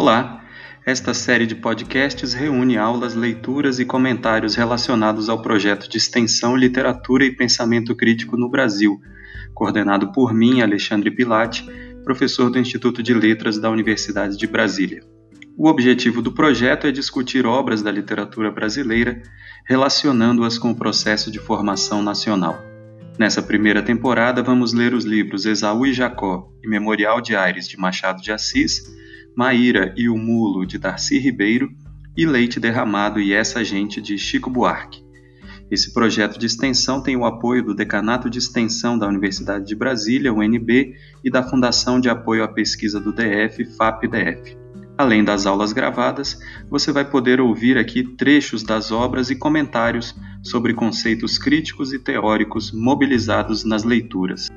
Olá! Esta série de podcasts reúne aulas, leituras e comentários relacionados ao projeto de extensão Literatura e Pensamento Crítico no Brasil, coordenado por mim, Alexandre Pilati, professor do Instituto de Letras da Universidade de Brasília. O objetivo do projeto é discutir obras da literatura brasileira, relacionando-as com o processo de formação nacional. Nessa primeira temporada, vamos ler os livros Esaú e Jacó e Memorial de Aires, de Machado de Assis, Maíra e o Mulo, de Darcy Ribeiro, e Leite Derramado e Essa Gente, de Chico Buarque. Esse projeto de extensão tem o apoio do Decanato de Extensão da Universidade de Brasília, UNB, e da Fundação de Apoio à Pesquisa do DF, FAP-DF. Além das aulas gravadas, você vai poder ouvir aqui trechos das obras e comentários sobre conceitos críticos e teóricos mobilizados nas leituras.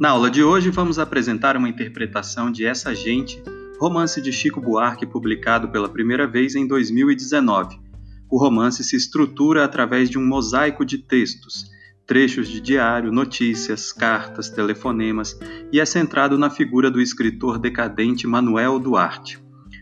Na aula de hoje, vamos apresentar uma interpretação de Essa Gente, romance de Chico Buarque publicado pela primeira vez em 2019. O romance se estrutura através de um mosaico de textos, trechos de diário, notícias, cartas, telefonemas e é centrado na figura do escritor decadente Manuel Duarte.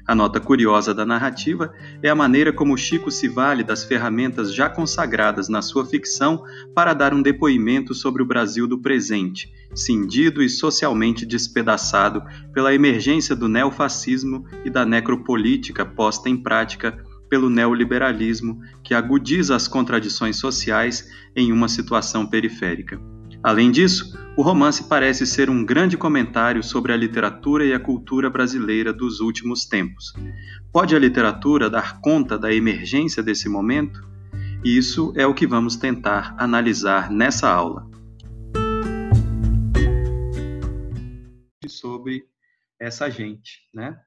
A nota curiosa da narrativa é a maneira como Chico se vale das ferramentas já consagradas na sua ficção para dar um depoimento sobre o Brasil do presente, cindido e socialmente despedaçado pela emergência do neofascismo e da necropolítica posta em prática pelo neoliberalismo que agudiza as contradições sociais em uma situação periférica. Além disso, o romance parece ser um grande comentário sobre a literatura e a cultura brasileira dos últimos tempos. Pode a literatura dar conta da emergência desse momento? Isso é o que vamos tentar analisar nessa aula. Sobre essa gente, né?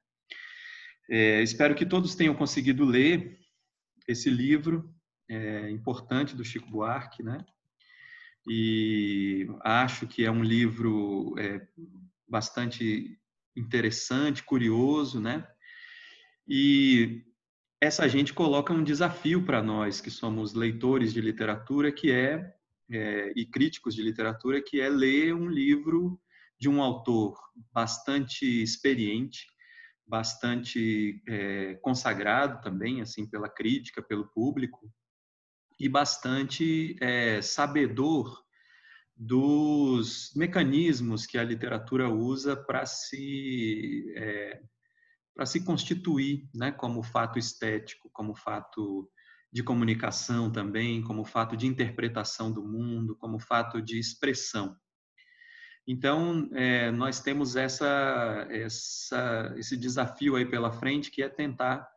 É, espero que todos tenham conseguido ler esse livro é, importante do Chico Buarque, né? E acho que é um livro é, bastante interessante, curioso, né? E essa gente coloca um desafio para nós que somos leitores de literatura, que é, é, e críticos de literatura, que é ler um livro de um autor bastante experiente, bastante é, consagrado também, assim, pela crítica, pelo público, e bastante é, sabedor dos mecanismos que a literatura usa para se é, para se constituir, né, como fato estético, como fato de comunicação também, como fato de interpretação do mundo, como fato de expressão. Então, é, nós temos essa, essa, esse desafio aí pela frente, que é tentar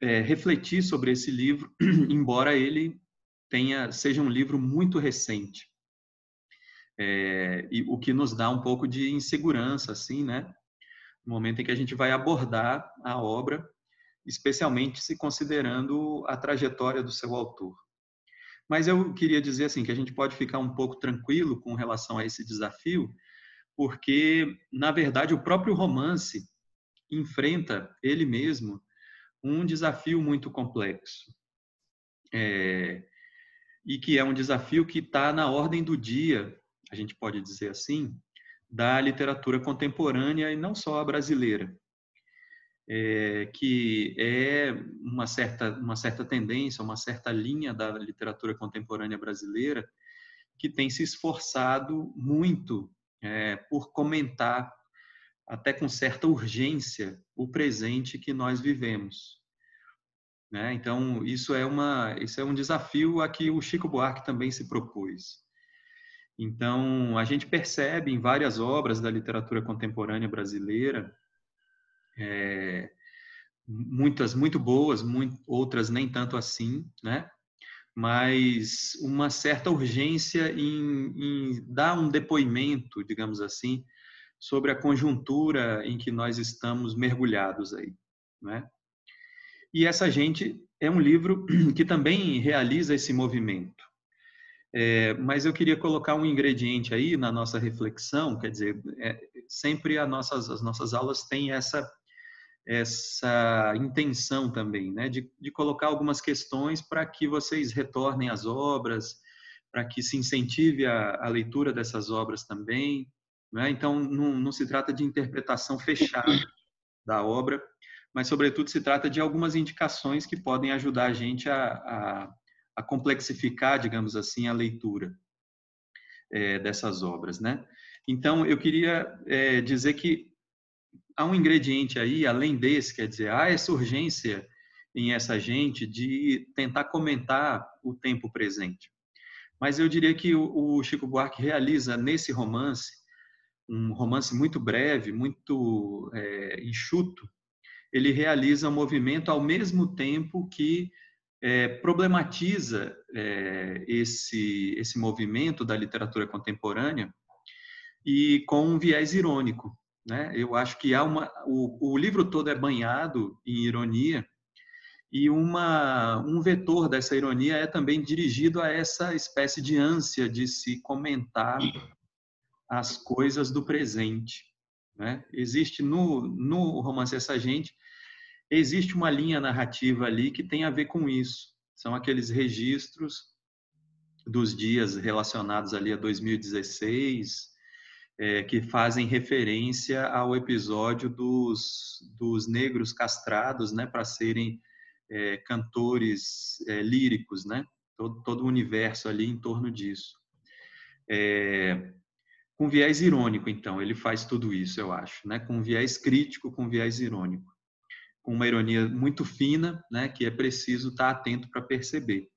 é, refletir sobre esse livro, embora ele tenha seja um livro muito recente. É, e o que nos dá um pouco de insegurança, assim, né? No momento em que a gente vai abordar a obra, especialmente se considerando a trajetória do seu autor. Mas eu queria dizer assim que a gente pode ficar um pouco tranquilo com relação a esse desafio, porque na verdade o próprio romance enfrenta ele mesmo um desafio muito complexo. É, e que é um desafio que está na ordem do dia, a gente pode dizer assim, da literatura contemporânea e não só a brasileira, é, que é uma certa, uma certa tendência, uma certa linha da literatura contemporânea brasileira que tem se esforçado muito é, por comentar até com certa urgência, o presente que nós vivemos. Né? Então, isso é, uma, isso é um desafio a que o Chico Buarque também se propôs. Então, a gente percebe em várias obras da literatura contemporânea brasileira, é, muitas muito boas, muito, outras nem tanto assim, né? mas uma certa urgência em, em dar um depoimento, digamos assim, sobre a conjuntura em que nós estamos mergulhados aí, né? E essa gente é um livro que também realiza esse movimento. É, mas eu queria colocar um ingrediente aí na nossa reflexão, quer dizer, é, sempre nossas, as nossas aulas têm essa essa intenção também, né, de, de colocar algumas questões para que vocês retornem às obras, para que se incentive a, a, leitura dessas obras também. Né? Então, não, não se trata de interpretação fechada da obra, mas, sobretudo, se trata de algumas indicações que podem ajudar a gente a, a, a complexificar, digamos assim, a leitura é, dessas obras. Né? Então, eu queria é, dizer que há um ingrediente aí, além desse, quer dizer, há essa urgência em essa gente de tentar comentar o tempo presente. Mas eu diria que o Chico Buarque realiza nesse romance, um romance muito breve, muito é, enxuto, ele realiza um movimento ao mesmo tempo que é, problematiza é, esse, esse movimento da literatura contemporânea e com um viés irônico. Né? Eu acho que há uma, o, o livro todo é banhado em ironia e uma, um vetor dessa ironia é também dirigido a essa espécie de ânsia de se comentar as coisas do presente. Né? Existe no, no romance Essa Gente, existe uma linha narrativa ali que tem a ver com isso. São aqueles registros dos dias relacionados ali a 2016, é, que fazem referência ao episódio dos, dos negros castrados, né, para serem é, cantores é, líricos, né, todo, todo o universo ali em torno disso. É, com viés irônico, então, ele faz tudo isso, eu acho, né, com viés crítico, com viés irônico, com uma ironia muito fina, né, que é preciso estar atento para perceber.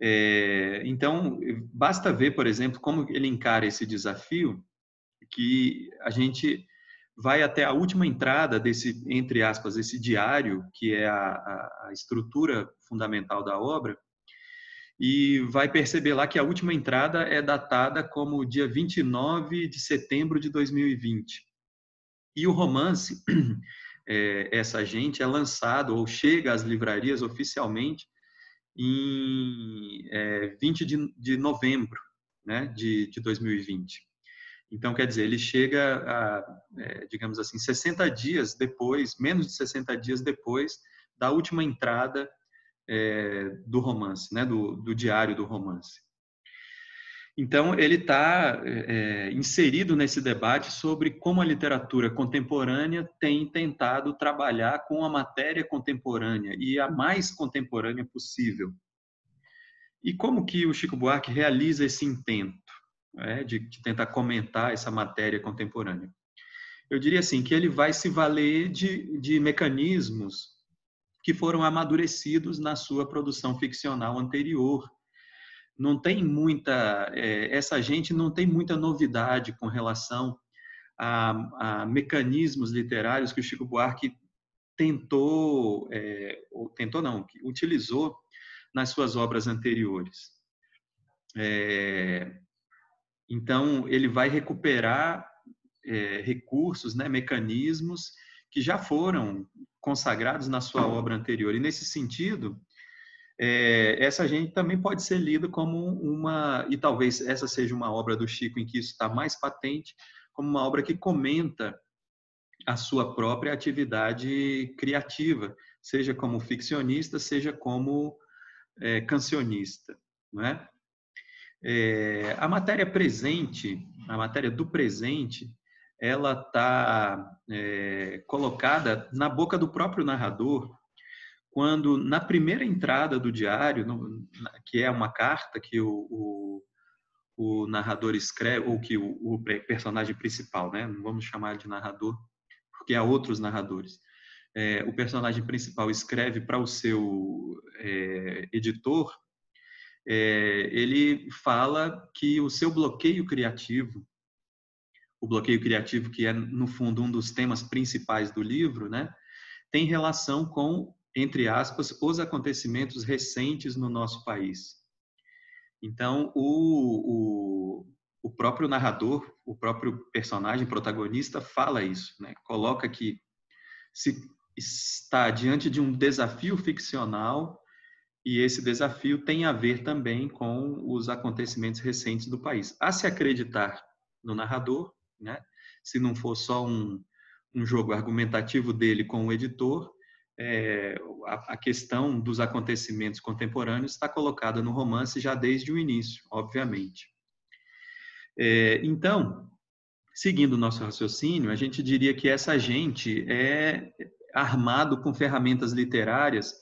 É, então, basta ver, por exemplo, como ele encara esse desafio que a gente vai até a última entrada desse, entre aspas, esse diário, que é a, a estrutura fundamental da obra, e vai perceber lá que a última entrada é datada como dia 29 de setembro de 2020. E o romance, é, essa gente, é lançado ou chega às livrarias oficialmente em é, 20 de, de novembro né, de, de 2020. Então, quer dizer, ele chega, a, é, digamos assim, 60 dias depois, menos de 60 dias depois da última entrada é, do romance, né, do, do, diário do romance. Então, ele está é, inserido nesse debate sobre como a literatura contemporânea tem tentado trabalhar com a matéria contemporânea e a mais contemporânea possível. E como que o Chico Buarque realiza esse intento? né, de, de tentar comentar essa matéria contemporânea. Eu diria assim que ele vai se valer de, de mecanismos que foram amadurecidos na sua produção ficcional anterior. Não tem muita, é, essa gente não tem muita novidade com relação a, a, mecanismos literários que o Chico Buarque tentou, é, ou tentou não, utilizou nas suas obras anteriores. É, então, ele vai recuperar é, recursos, né, mecanismos que já foram consagrados na sua obra anterior. E, nesse sentido, é, essa gente também pode ser lida como uma, e talvez essa seja uma obra do Chico em que isso está mais patente, como uma obra que comenta a sua própria atividade criativa, seja como ficcionista, seja como é, cancionista, não é? É, a matéria presente, a matéria do presente, ela está é, colocada na boca do próprio narrador, quando na primeira entrada do diário, no, que é uma carta que o, o, o narrador escreve, ou que o, o, personagem principal, né? não vamos chamar de narrador, porque há outros narradores. É, o personagem principal escreve para o seu é, editor é, ele fala que o seu bloqueio criativo, o bloqueio criativo que é no fundo um dos temas principais do livro, né, tem relação com, entre aspas, os acontecimentos recentes no nosso país. Então, o, o, o próprio narrador, o próprio personagem protagonista fala isso, né, coloca que se está diante de um desafio ficcional e esse desafio tem a ver também com os acontecimentos recentes do país. A se acreditar no narrador, né? se não for só um, um jogo argumentativo dele com o editor, é, a, a, questão dos acontecimentos contemporâneos está colocada no romance já desde o início, obviamente. É, então, seguindo o nosso raciocínio, a gente diria que essa gente é armado com ferramentas literárias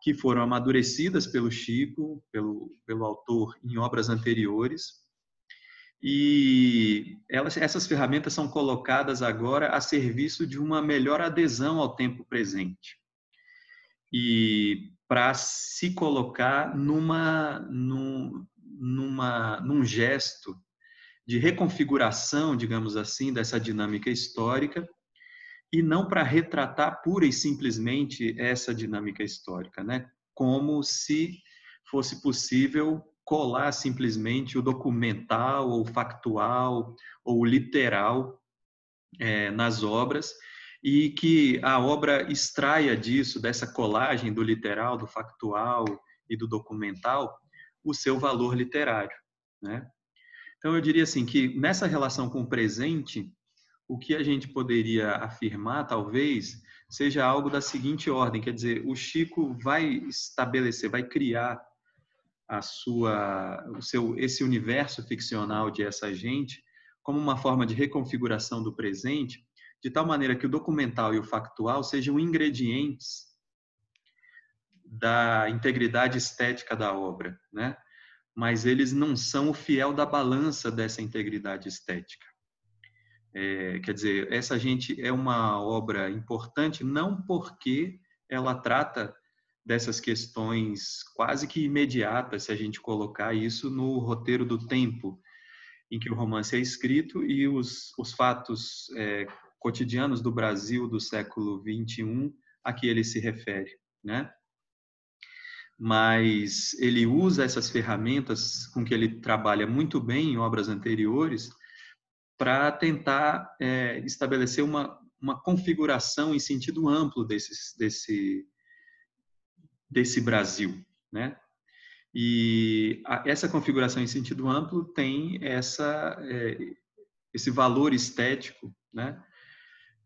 que foram amadurecidas pelo Chico, pelo, pelo autor em obras anteriores, e elas, essas ferramentas são colocadas agora a serviço de uma melhor adesão ao tempo presente e para se colocar numa, num, numa, num gesto de reconfiguração, digamos assim, dessa dinâmica histórica e não para retratar pura e simplesmente essa dinâmica histórica, né? Como se fosse possível colar simplesmente o documental ou factual ou literal é, nas obras e que a obra extraia disso, dessa colagem do literal, do factual e do documental, o seu valor literário, né? Então eu diria assim que nessa relação com o presente, o que a gente poderia afirmar, talvez, seja algo da seguinte ordem, quer dizer, o Chico vai estabelecer, vai criar a sua, o seu, esse universo ficcional de essa gente como uma forma de reconfiguração do presente, de tal maneira que o documental e o factual sejam ingredientes da integridade estética da obra, né? Mas eles não são o fiel da balança dessa integridade estética. É, quer dizer, essa gente é uma obra importante não porque ela trata dessas questões quase que imediatas, se a gente colocar isso no roteiro do tempo em que o romance é escrito e os, os fatos é, cotidianos do Brasil do século 21 a que ele se refere, né? Mas ele usa essas ferramentas com que ele trabalha muito bem em obras anteriores para tentar é, estabelecer uma, uma configuração em sentido amplo desse, desse, desse Brasil, né? E a, essa configuração em sentido amplo tem essa, é, esse valor estético, né?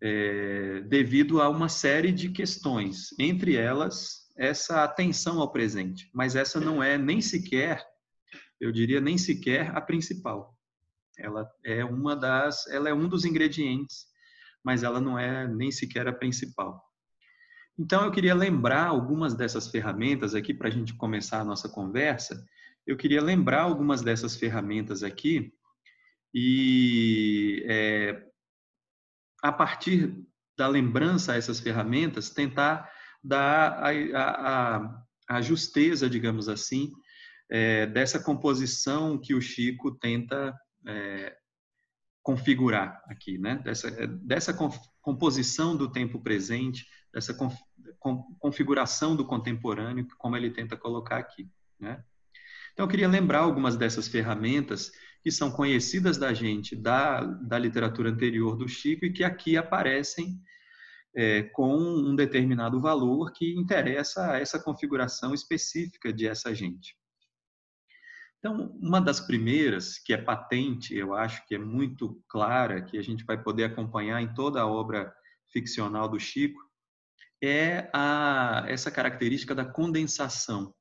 É, devido a uma série de questões, entre elas essa atenção ao presente, mas essa não é nem sequer, eu diria nem sequer a principal. Ela é uma das, ela é um dos ingredientes, mas ela não é nem sequer a principal. Então, eu queria lembrar algumas dessas ferramentas aqui para a gente começar a nossa conversa. Eu queria lembrar algumas dessas ferramentas aqui e, é, a partir da lembrança a essas ferramentas, tentar dar a, a, a justeza, digamos assim, é, dessa composição que o Chico tenta é, configurar aqui, né? Dessa, dessa composição do tempo presente, dessa configuração do contemporâneo, como ele tenta colocar aqui. Né? Então, eu queria lembrar algumas dessas ferramentas que são conhecidas da gente da, da literatura anterior do Chico e que aqui aparecem é, com um determinado valor que interessa a essa configuração específica de essa gente. Então, uma das primeiras, que é patente, eu acho que é muito clara, que a gente vai poder acompanhar em toda a obra ficcional do Chico, é a, essa característica da condensação.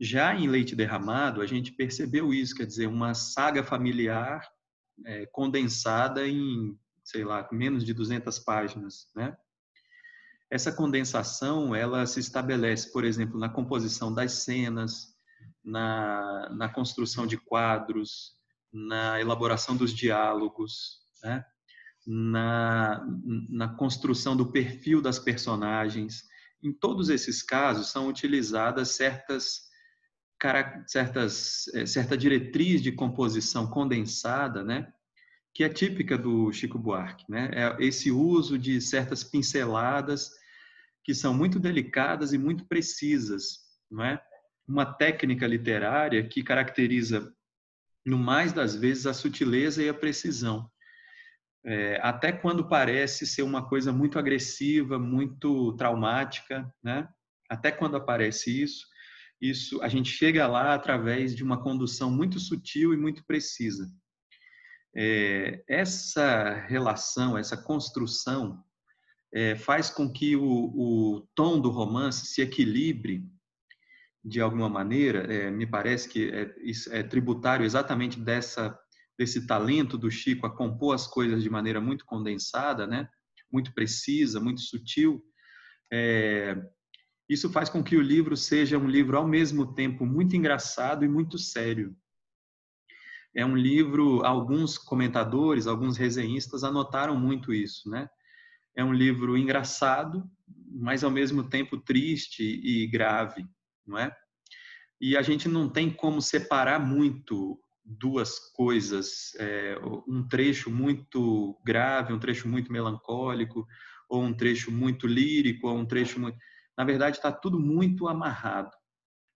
Já em Leite Derramado, a gente percebeu isso, quer dizer, uma saga familiar é, condensada em, sei lá, menos de 200 páginas, né? Essa condensação, ela se estabelece, por exemplo, na composição das cenas, na, na construção de quadros, na elaboração dos diálogos, né? Na, na construção do perfil das personagens. Em todos esses casos são utilizadas certas certas eh, certa diretriz de composição condensada, né, que é típica do Chico Buarque, né? É esse uso de certas pinceladas que são muito delicadas e muito precisas, não é? Uma técnica literária que caracteriza no mais das vezes a sutileza e a precisão é, até quando parece ser uma coisa muito agressiva, muito traumática, né? Até quando aparece isso, isso a gente chega lá através de uma condução muito sutil e muito precisa. é, essa relação, essa construção é, faz com que o, o, tom do romance se equilibre de alguma maneira. É, me parece que é, é, tributário exatamente dessa desse talento do Chico a compor as coisas de maneira muito condensada, né? Muito precisa, muito sutil. É, isso faz com que o livro seja um livro ao mesmo tempo muito engraçado e muito sério. É um livro, alguns comentadores, alguns resenhistas anotaram muito isso, né? É um livro engraçado, mas ao mesmo tempo triste e grave, não é? E a gente não tem como separar muito duas coisas, é, um trecho muito grave, um trecho muito melancólico, ou um trecho muito lírico, ou um trecho muito. Na verdade, está tudo muito amarrado.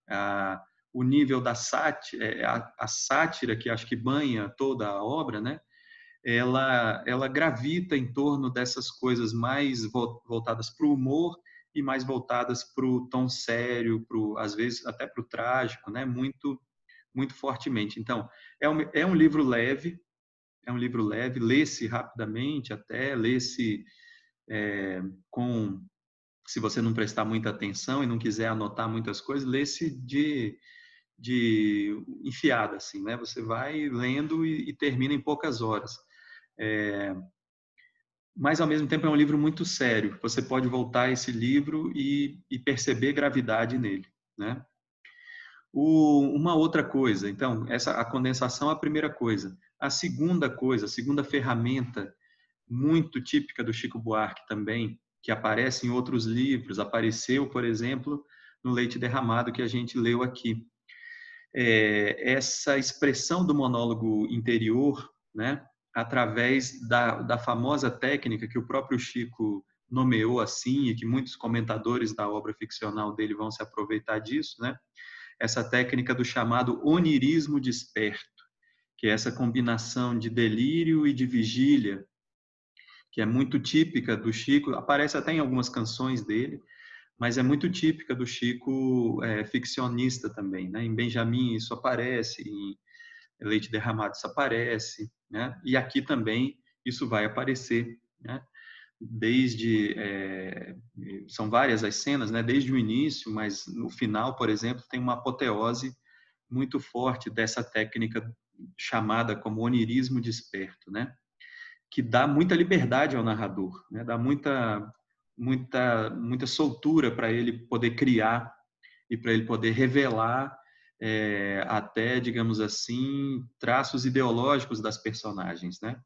Ah, o nível da sátira, é, a, a, sátira que acho que banha toda a obra, né? Ela, ela gravita em torno dessas coisas mais voltadas para o humor e mais voltadas para o tom sério, pro, às vezes até para o trágico, né? Muito muito fortemente. Então, é um, é um livro leve, é um livro leve, lê-se rapidamente até, lê-se é, com, se você não prestar muita atenção e não quiser anotar muitas coisas, lê-se de, de enfiada, assim, né? Você vai lendo e, e termina em poucas horas. É, mas, ao mesmo tempo, é um livro muito sério. Você pode voltar a esse livro e, e perceber gravidade nele, né? O, uma outra coisa, então, essa a condensação é a primeira coisa. A segunda coisa, a segunda ferramenta muito típica do Chico Buarque também, que aparece em outros livros, apareceu, por exemplo, no Leite Derramado que a gente leu aqui. É essa expressão do monólogo interior, né, através da, da famosa técnica que o próprio Chico nomeou assim e que muitos comentadores da obra ficcional dele vão se aproveitar disso, né? Essa técnica do chamado onirismo desperto, que é essa combinação de delírio e de vigília, que é muito típica do Chico, aparece até em algumas canções dele, mas é muito típica do Chico é, ficcionista também. Né? Em Benjamin isso aparece, em Leite Derramado isso aparece, né? e aqui também isso vai aparecer. Né? Desde é, são várias as cenas, né? Desde o início, mas no final, por exemplo, tem uma apoteose muito forte dessa técnica chamada como onirismo desperto, né? Que dá muita liberdade ao narrador, né? Dá muita muita muita soltura para ele poder criar e para ele poder revelar é, até, digamos assim, traços ideológicos das personagens, né?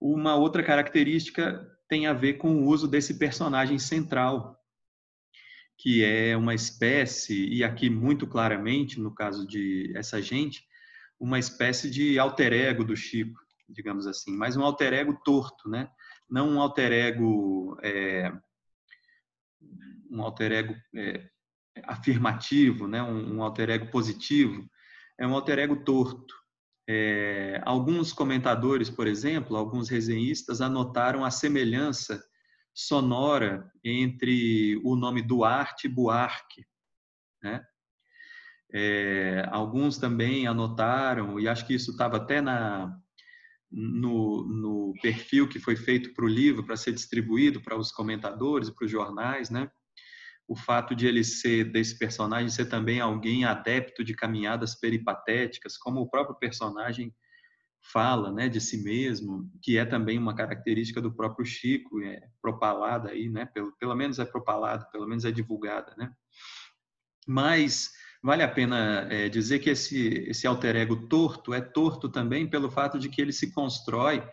Uma outra característica tem a ver com o uso desse personagem central, que é uma espécie, e aqui muito claramente, no caso de essa gente, uma espécie de alter ego do Chico, digamos assim, mas um alter ego torto, né? Não um alter ego, é, um alter ego é, afirmativo, né? Um, um alter ego positivo, é um alter ego torto. É, alguns comentadores, por exemplo, alguns resenhistas anotaram a semelhança sonora entre o nome Duarte e Buarque. Né? É, alguns também anotaram, e acho que isso estava até na, no, no, perfil que foi feito para o livro, para ser distribuído para os comentadores, para os jornais, né? O fato de ele ser, desse personagem, ser também alguém adepto de caminhadas peripatéticas, como o próprio personagem fala, né, de si mesmo, que é também uma característica do próprio Chico, é propalada aí, né, pelo, pelo menos é propalada, pelo menos é divulgada, né. Mas vale a pena é, dizer que esse, esse alter ego torto é torto também pelo fato de que ele se constrói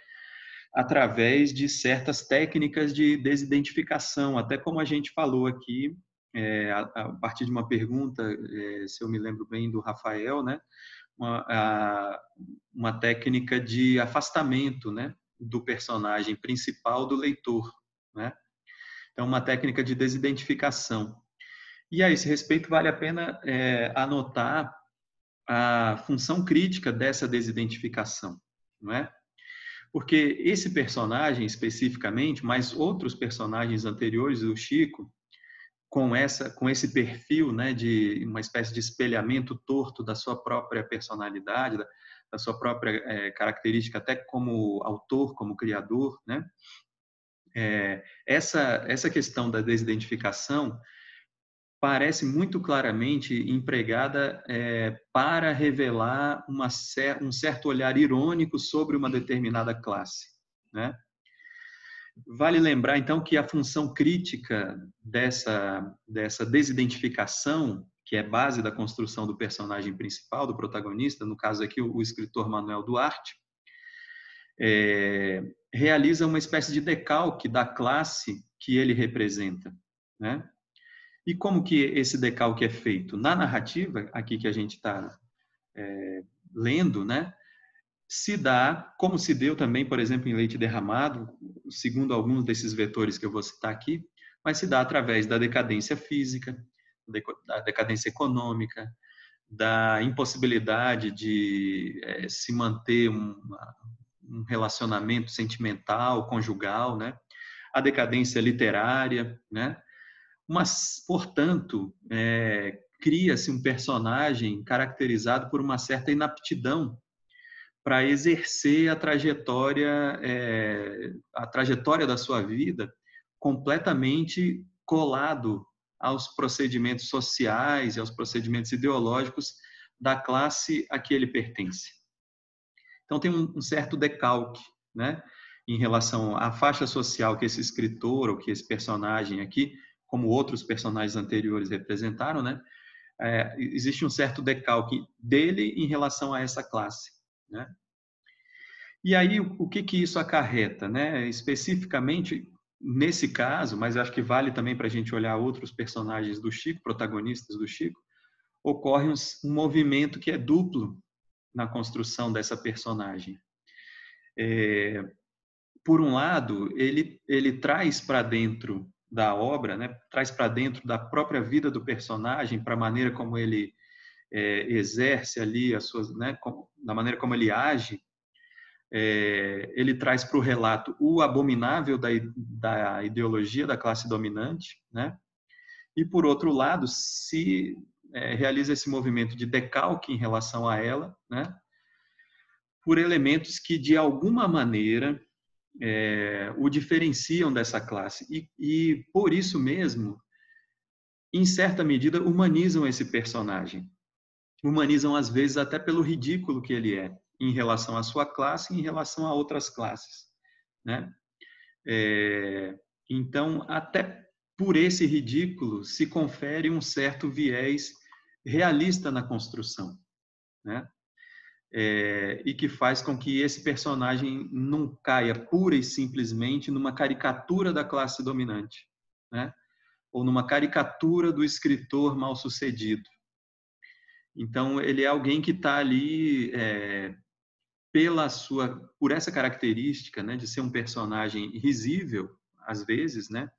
através de certas técnicas de desidentificação, até como a gente falou aqui, é, a, a, partir de uma pergunta, é, se eu me lembro bem, do Rafael, né? Uma, a, uma técnica de afastamento né? do personagem principal do leitor. Né? Então, uma técnica de desidentificação. E a esse respeito, vale a pena é, anotar a função crítica dessa desidentificação, não é? Porque esse personagem especificamente, mas outros personagens anteriores do Chico, com essa com esse perfil né de uma espécie de espelhamento torto da sua própria personalidade da, da sua própria é, característica, até como autor, como criador, né? É, essa, essa questão da desidentificação parece muito claramente empregada é, para revelar uma, um certo olhar irônico sobre uma determinada classe. Né? Vale lembrar, então, que a função crítica dessa, dessa desidentificação, que é base da construção do personagem principal, do protagonista, no caso aqui o, escritor Manuel Duarte, é, realiza uma espécie de decalque da classe que ele representa, né? E como que esse decalque é feito? Na narrativa, aqui que a gente está é, lendo, né? Se dá, como se deu também, por exemplo, em leite derramado, segundo alguns desses vetores que eu vou citar aqui, mas se dá através da decadência física, da decadência econômica, da impossibilidade de é, se manter uma, um relacionamento sentimental, conjugal, né? A decadência literária, né? Mas, portanto, é, cria-se um personagem caracterizado por uma certa inaptidão para exercer a trajetória, é, a trajetória da sua vida completamente colado aos procedimentos sociais e aos procedimentos ideológicos da classe a que ele pertence. Então tem um, certo decalque, né, em relação à faixa social que esse escritor ou que esse personagem aqui, como outros personagens anteriores representaram, né, é, existe um certo decalque dele em relação a essa classe, né. E aí o, que que isso acarreta, né? Especificamente nesse caso, mas acho que vale também para a gente olhar outros personagens do Chico, protagonistas do Chico, ocorre um movimento que é duplo na construção dessa personagem. É, por um lado, ele, ele traz para dentro da obra, né, traz para dentro da própria vida do personagem, para a maneira como ele é, exerce ali as suas, né, com, maneira como ele age, é, ele traz para o relato o abominável da, da ideologia da classe dominante, né? E por outro lado, se é, realiza esse movimento de decalque em relação a ela, né? por elementos que, de alguma maneira, é, o diferenciam dessa classe. E, e, por isso mesmo, em certa medida, humanizam esse personagem. Humanizam, às vezes, até pelo ridículo que ele é em relação à sua classe em relação a outras classes. Né? É, então, até por esse ridículo, se confere um certo viés realista na construção, né? É, e que faz com que esse personagem não caia pura e simplesmente numa caricatura da classe dominante, né? Ou numa caricatura do escritor mal sucedido. Então ele é alguém que está ali é, pela sua, por essa característica, né, de ser um personagem risível às vezes, né?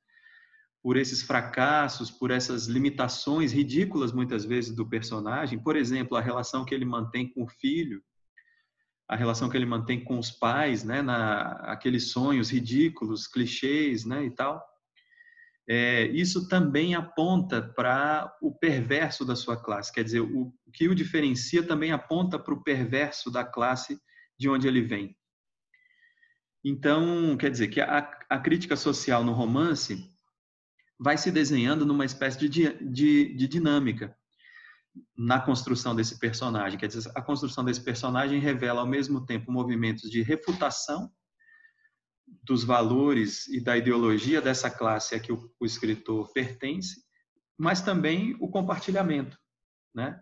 por esses fracassos, por essas limitações ridículas muitas vezes do personagem, por exemplo, a relação que ele mantém com o filho, a relação que ele mantém com os pais, né, na aqueles sonhos ridículos, clichês, né, e tal. É, isso também aponta para o perverso da sua classe, quer dizer, o, o que o diferencia também aponta para o perverso da classe de onde ele vem. Então, quer dizer que a, a crítica social no romance vai se desenhando numa espécie de, de, de dinâmica na construção desse personagem. Quer dizer, a construção desse personagem revela ao mesmo tempo movimentos de refutação dos valores e da ideologia dessa classe a que o, o escritor pertence, mas também o compartilhamento, né?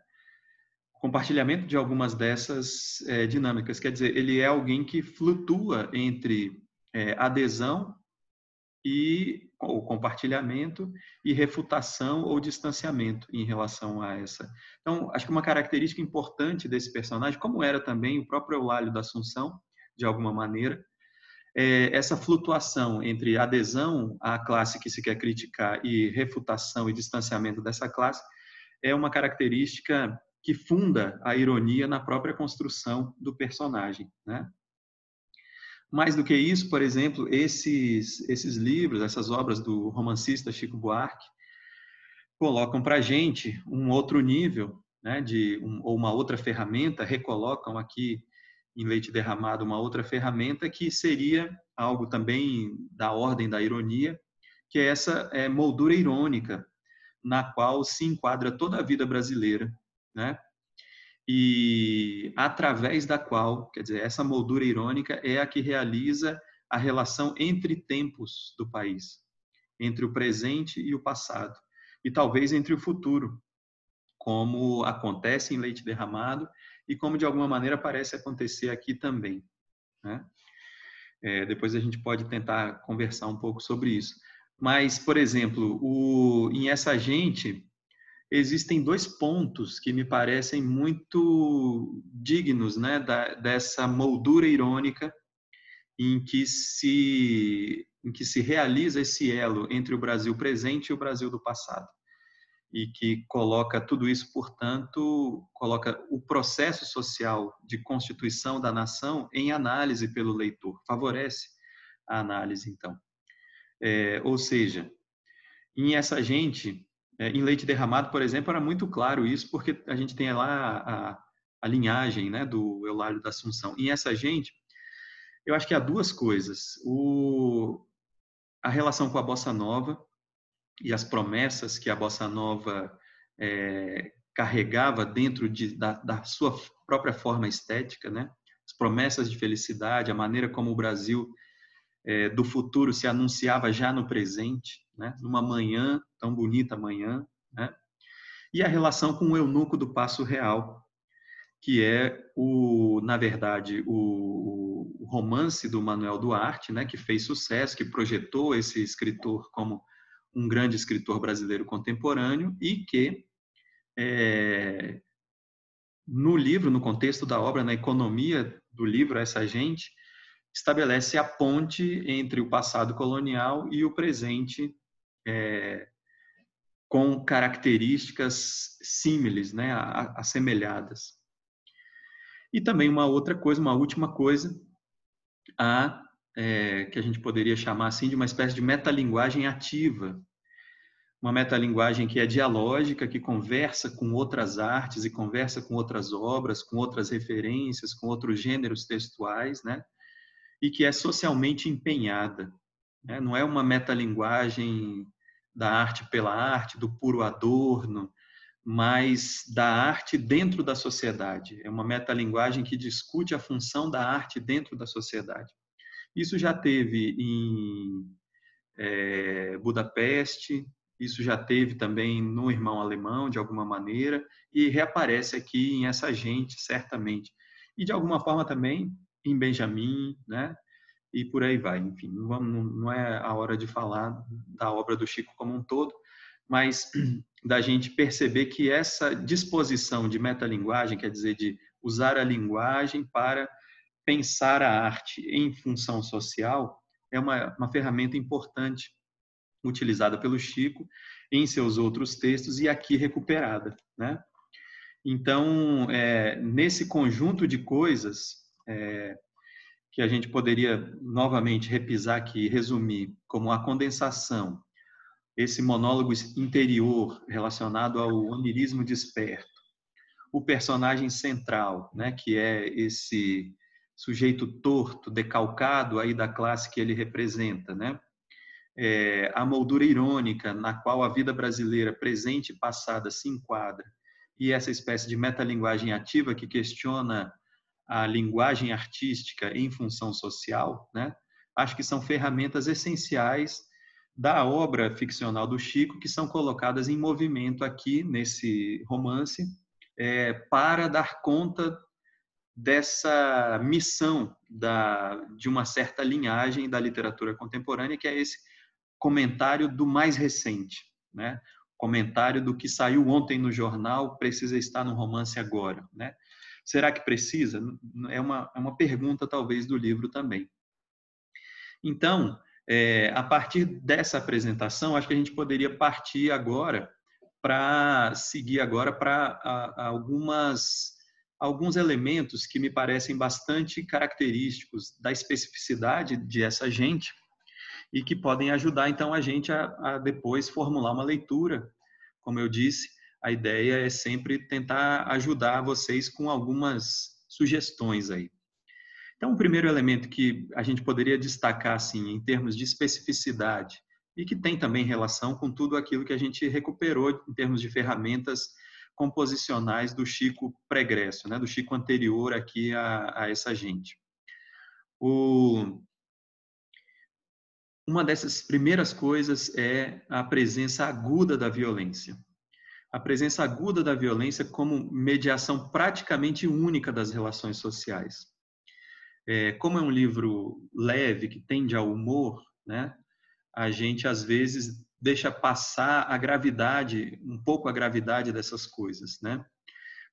compartilhamento de algumas dessas é, dinâmicas. Quer dizer, ele é alguém que flutua entre é, adesão e o compartilhamento e refutação ou distanciamento em relação a essa. Então, acho que uma característica importante desse personagem, como era também o próprio Eulálio da Assunção, de alguma maneira, é essa flutuação entre adesão à classe que se quer criticar e refutação e distanciamento dessa classe é uma característica que funda a ironia na própria construção do personagem, né? Mais do que isso, por exemplo, esses, esses livros, essas obras do romancista Chico Buarque, colocam para a gente um outro nível, né, de um, ou uma outra ferramenta, recolocam aqui em leite derramado uma outra ferramenta que seria algo também da ordem da ironia, que é essa é, moldura irônica, na qual se enquadra toda a vida brasileira, né? E através da qual, quer dizer, essa moldura irônica é a que realiza a relação entre tempos do país, entre o presente e o passado, e talvez entre o futuro, como acontece em leite derramado e como de alguma maneira parece acontecer aqui também. Né? É, depois a gente pode tentar conversar um pouco sobre isso. Mas, por exemplo, o, em essa gente existem dois pontos que me parecem muito dignos né, da, dessa moldura irônica em que se em que se realiza esse elo entre o Brasil presente e o Brasil do passado e que coloca tudo isso, portanto, coloca o processo social de constituição da nação em análise pelo leitor, favorece a análise, então. É, ou seja, em essa gente, é, em leite derramado, por exemplo, era muito claro isso, porque a gente tem lá a, a linhagem né, do Eulário da Assunção. Em essa gente, eu acho que há duas coisas. O, a relação com a bossa nova, e as promessas que a bossa nova é, carregava dentro de, da, da, sua própria forma estética, né? As promessas de felicidade, a maneira como o Brasil é, do futuro se anunciava já no presente, né? Numa manhã tão bonita manhã, né? E a relação com o eunuco do Passo Real, que é o, na verdade, o, o romance do Manuel Duarte, né? Que fez sucesso, que projetou esse escritor como um grande escritor brasileiro contemporâneo e que, é, no livro, no contexto da obra, na economia do livro, essa gente estabelece a ponte entre o passado colonial e o presente é, com características símiles, né, assemelhadas. E também uma outra coisa, uma última coisa, a é, que a gente poderia chamar assim de uma espécie de metalinguagem ativa, uma metalinguagem que é dialógica, que conversa com outras artes e conversa com outras obras, com outras referências, com outros gêneros textuais, né? E que é socialmente empenhada. Né? Não é uma metalinguagem da arte pela arte, do puro adorno, mas da arte dentro da sociedade. É uma metalinguagem que discute a função da arte dentro da sociedade. Isso já teve em é, Budapeste, isso já teve também no Irmão Alemão, de alguma maneira, e reaparece aqui em Essa Gente, certamente. E de alguma forma também em Benjamin, né? E por aí vai. Enfim, não, não é a hora de falar da obra do Chico como um todo, mas da gente perceber que essa disposição de metalinguagem, quer dizer, de usar a linguagem para pensar a arte em função social é uma, uma ferramenta importante utilizada pelo Chico em seus outros textos e aqui recuperada, né? Então, é, nesse conjunto de coisas é, que a gente poderia novamente repisar aqui, resumir como a condensação, esse monólogo interior relacionado ao onirismo desperto, o personagem central, né, que é esse sujeito torto, decalcado aí da classe que ele representa, né? É, a moldura irônica na qual a vida brasileira presente e passada se enquadra e essa espécie de metalinguagem ativa que questiona a linguagem artística em função social, né? Acho que são ferramentas essenciais da obra ficcional do Chico que são colocadas em movimento aqui nesse romance é, para dar conta dessa missão da, de uma certa linhagem da literatura contemporânea, que é esse comentário do mais recente, né? Comentário do que saiu ontem no jornal precisa estar no romance agora, né? Será que precisa? É uma, é uma pergunta talvez do livro também. Então, é, a partir dessa apresentação, acho que a gente poderia partir agora para seguir agora para algumas alguns elementos que me parecem bastante característicos da especificidade de essa gente e que podem ajudar então a gente a, a depois formular uma leitura. Como eu disse, a ideia é sempre tentar ajudar vocês com algumas sugestões aí. Então, o primeiro elemento que a gente poderia destacar, assim, em termos de especificidade, e que tem também relação com tudo aquilo que a gente recuperou em termos de ferramentas composicionais do Chico pregresso, né, do Chico anterior aqui a, a essa gente. O, uma dessas primeiras coisas é a presença aguda da violência. A presença aguda da violência como mediação praticamente única das relações sociais. É, como é um livro leve, que tende ao humor, né, a gente às vezes deixa passar a gravidade, um pouco a gravidade dessas coisas, né?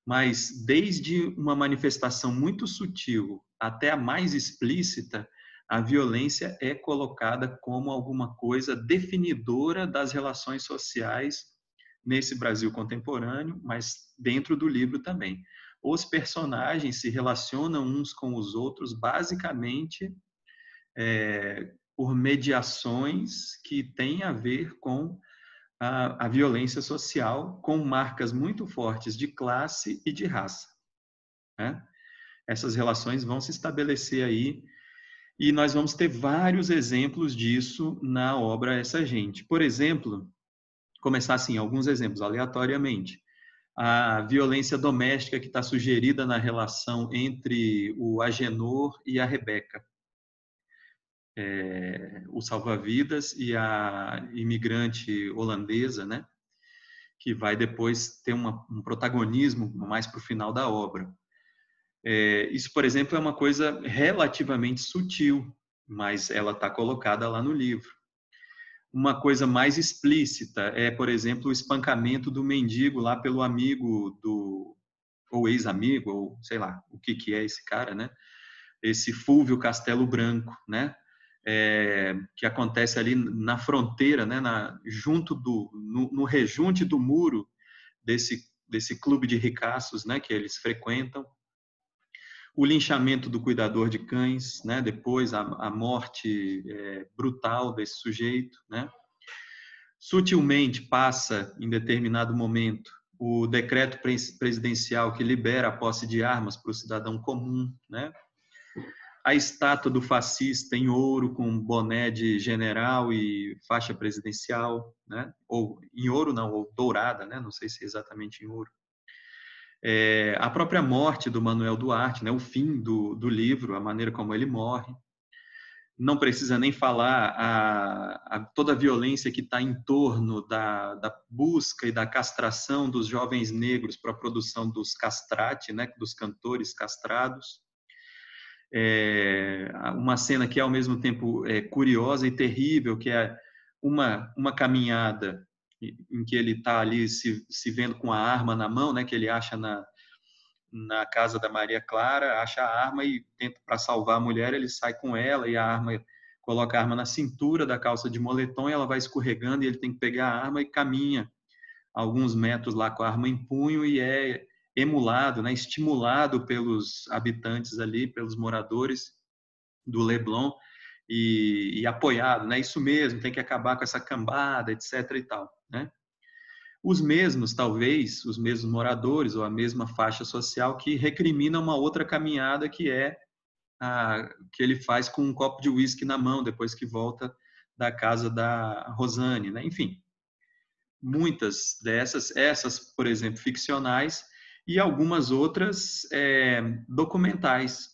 Mas desde uma manifestação muito sutil até a mais explícita, a violência é colocada como alguma coisa definidora das relações sociais nesse Brasil contemporâneo, mas dentro do livro também. Os personagens se relacionam uns com os outros basicamente é, por mediações que têm a ver com a, a, violência social, com marcas muito fortes de classe e de raça. Né? Essas relações vão se estabelecer aí e nós vamos ter vários exemplos disso na obra Essa Gente. Por exemplo, começar assim, alguns exemplos aleatoriamente. A violência doméstica que está sugerida na relação entre o Agenor e a Rebeca é, o salva-vidas e a imigrante holandesa, né? Que vai depois ter uma, um protagonismo mais para o final da obra. É, isso, por exemplo, é uma coisa relativamente sutil, mas ela está colocada lá no livro. Uma coisa mais explícita é, por exemplo, o espancamento do mendigo lá pelo amigo do ou ex-amigo ou sei lá o que que é esse cara, né? Esse Fúvio Castelo Branco, né? É, que acontece ali na fronteira, né, na, junto do, no, no, rejunte do muro desse, desse clube de ricaços né, que eles frequentam. O linchamento do cuidador de cães, né, depois a, a morte é, brutal desse sujeito. Né. Sutilmente passa, em determinado momento, o decreto presidencial que libera a posse de armas para o cidadão comum, né? A estátua do fascista em ouro com boné de general e faixa presidencial, né? Ou em ouro não, ou dourada, né? Não sei se é exatamente em ouro. É, a própria morte do Manuel Duarte, né? O fim do, do livro, a maneira como ele morre. Não precisa nem falar a, a toda a violência que está em torno da, da, busca e da castração dos jovens negros para a produção dos castrati, né? Dos cantores castrados é, uma cena que é ao mesmo tempo é, curiosa e terrível, que é uma, uma caminhada em que ele está ali se, se vendo com a arma na mão, né, que ele acha na, na casa da Maria Clara, acha a arma e tenta para salvar a mulher, ele sai com ela e a arma coloca a arma na cintura da calça de moletom e ela vai escorregando e ele tem que pegar a arma e caminha alguns metros lá com a arma em punho e é emulado, né, estimulado pelos habitantes ali, pelos moradores do Leblon e, e, apoiado, né? Isso mesmo, tem que acabar com essa cambada, etc. e tal, né? Os mesmos, talvez, os mesmos moradores ou a mesma faixa social que recrimina uma outra caminhada que é a que ele faz com um copo de uísque na mão depois que volta da casa da Rosane, né? Enfim, muitas dessas, essas, por exemplo, ficcionais, e algumas outras é, documentais.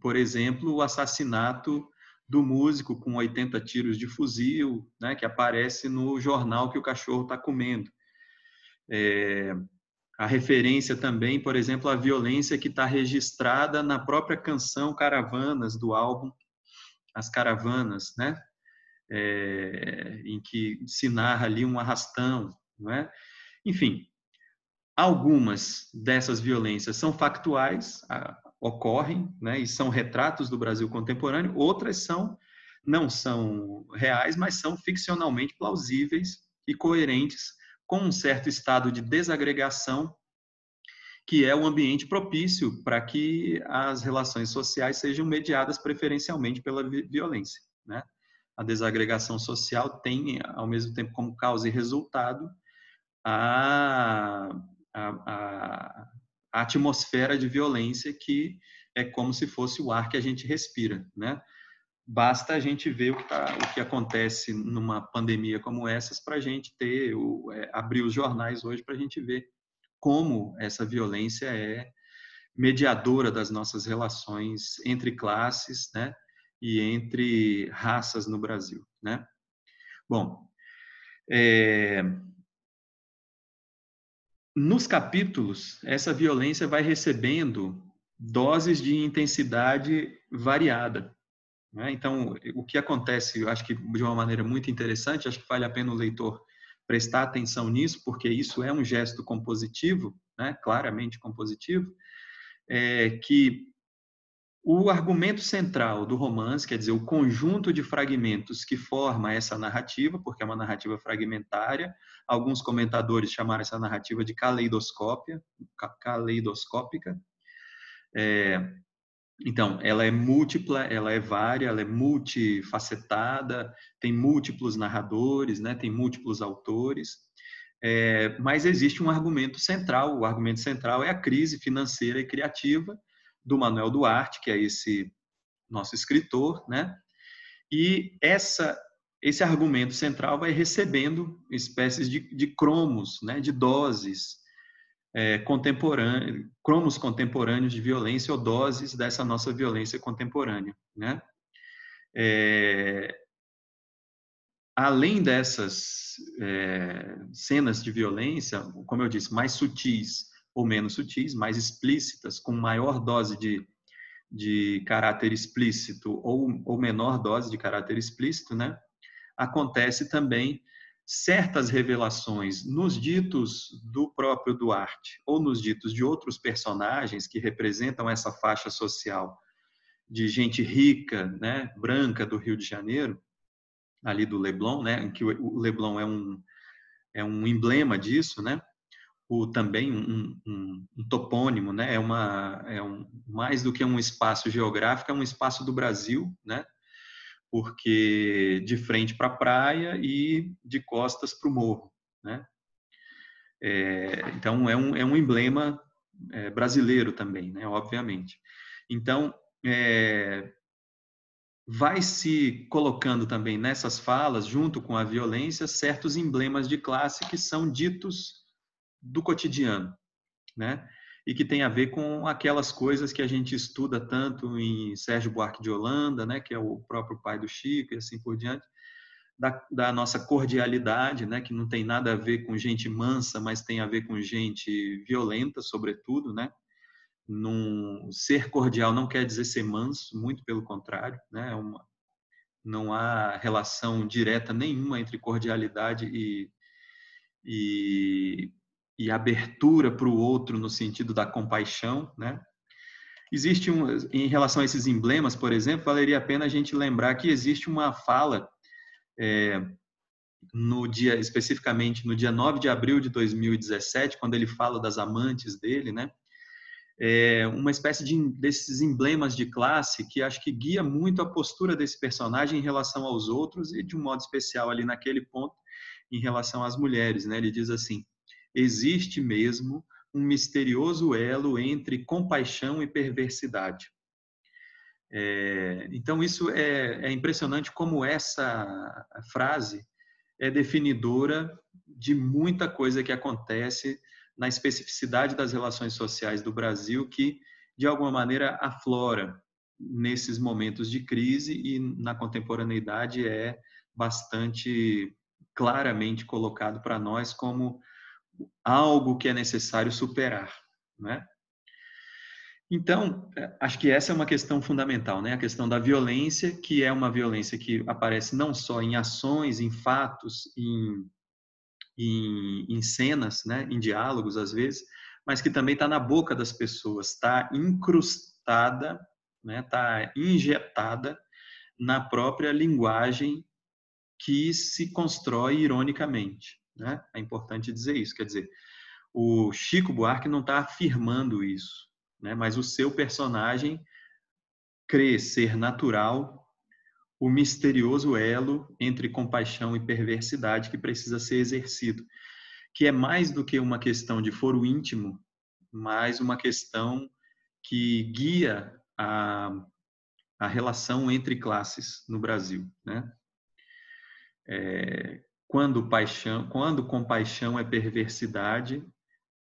Por exemplo, o assassinato do músico com 80 tiros de fuzil, né, que aparece no jornal que o cachorro está comendo. É, a referência também, por exemplo, à violência que está registrada na própria canção Caravanas do álbum As Caravanas, né? É, em que se narra ali um arrastão, não é? Enfim, Algumas dessas violências são factuais, ocorrem, né, e são retratos do Brasil contemporâneo, outras são não são reais, mas são ficcionalmente plausíveis e coerentes com um certo estado de desagregação que é o ambiente propício para que as relações sociais sejam mediadas preferencialmente pela violência. Né? A desagregação social tem, ao mesmo tempo, como causa e resultado, a a, a, atmosfera de violência que é como se fosse o ar que a gente respira, né? Basta a gente ver o que, tá, o que acontece numa pandemia como essas para a gente ter, o, é, abrir os jornais hoje para a gente ver como essa violência é mediadora das nossas relações entre classes, né? E entre raças no Brasil, né? Bom, é, nos capítulos, essa violência vai recebendo doses de intensidade variada. Né? Então, o que acontece, eu acho que de uma maneira muito interessante, acho que vale a pena o leitor prestar atenção nisso, porque isso é um gesto compositivo, né? claramente compositivo, é que o argumento central do romance, quer dizer, o conjunto de fragmentos que forma essa narrativa, porque é uma narrativa fragmentária, alguns comentadores chamaram essa narrativa de caleidoscópia, caleidoscópica, é, então, ela é múltipla, ela é vária, ela é multifacetada, tem múltiplos narradores, né, tem múltiplos autores, é, mas existe um argumento central. O argumento central é a crise financeira e criativa do Manuel Duarte, que é esse nosso escritor, né? E essa esse argumento central vai recebendo espécies de, de cromos, né, de doses, é, contemporâneo, cromos contemporâneos de violência ou doses dessa nossa violência contemporânea, né? É, além dessas é, cenas de violência, como eu disse, mais sutis ou menos sutis, mais explícitas, com maior dose de, de caráter explícito ou, ou menor dose de caráter explícito, né? Acontece também certas revelações nos ditos do próprio Duarte ou nos ditos de outros personagens que representam essa faixa social de gente rica, né, branca do Rio de Janeiro, ali do Leblon, né, que o Leblon é um é um emblema disso, né? O também um, um, um topônimo, né? É uma é um mais do que um espaço geográfico, é um espaço do Brasil, né? porque de frente para a praia e de costas para o morro, né? É, então é um, é um emblema é, brasileiro também, né? Obviamente. Então é, vai se colocando também nessas falas, junto com a violência, certos emblemas de classe que são ditos do cotidiano, né? e que tem a ver com aquelas coisas que a gente estuda tanto em Sérgio Buarque de Holanda, né, que é o próprio pai do Chico e assim por diante, da, da, nossa cordialidade, né, que não tem nada a ver com gente mansa, mas tem a ver com gente violenta, sobretudo, né? Num, ser cordial não quer dizer ser manso, muito pelo contrário, né? É uma, não há relação direta nenhuma entre cordialidade e, e e abertura para o outro no sentido da compaixão, né? Existe um, em relação a esses emblemas, por exemplo, valeria a pena a gente lembrar que existe uma fala é, no dia especificamente no dia 9 de abril de 2017, quando ele fala das amantes dele, né? É uma espécie de desses emblemas de classe que acho que guia muito a postura desse personagem em relação aos outros e de um modo especial ali naquele ponto em relação às mulheres, né? Ele diz assim: existe mesmo um misterioso elo entre compaixão e perversidade. É, então, isso é, é, impressionante como essa frase é definidora de muita coisa que acontece na especificidade das relações sociais do Brasil, que, de alguma maneira, aflora nesses momentos de crise e na contemporaneidade é bastante claramente colocado para nós como algo que é necessário superar, né? Então, é, acho que essa é uma questão fundamental, né? A questão da violência, que é uma violência que aparece não só em ações, em fatos, em, em, em cenas, né? Em diálogos, às vezes, mas que também está na boca das pessoas, está incrustada, né? Está injetada na própria linguagem que se constrói ironicamente. Né? É importante dizer isso. Quer dizer, o Chico Buarque não está afirmando isso, né? mas o seu personagem crê ser natural o misterioso elo entre compaixão e perversidade que precisa ser exercido, que é mais do que uma questão de foro íntimo, mas uma questão que guia a, a relação entre classes no Brasil, né? É, quando paixão, quando compaixão é perversidade,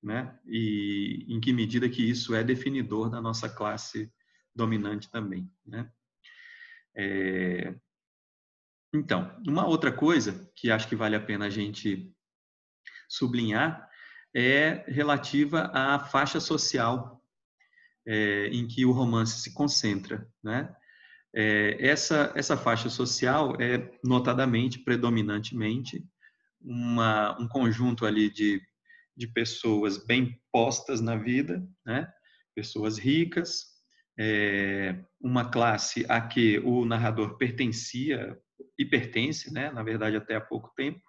né? E em que medida que isso é definidor da nossa classe dominante também, né? É... Então, uma outra coisa que acho que vale a pena a gente sublinhar é relativa à faixa social é, em que o romance se concentra, né? É, essa, essa faixa social é notadamente, predominantemente, uma, um conjunto ali de, de pessoas bem postas na vida, né? pessoas ricas, é, uma classe a que o narrador pertencia e pertence, né? na verdade até há pouco tempo,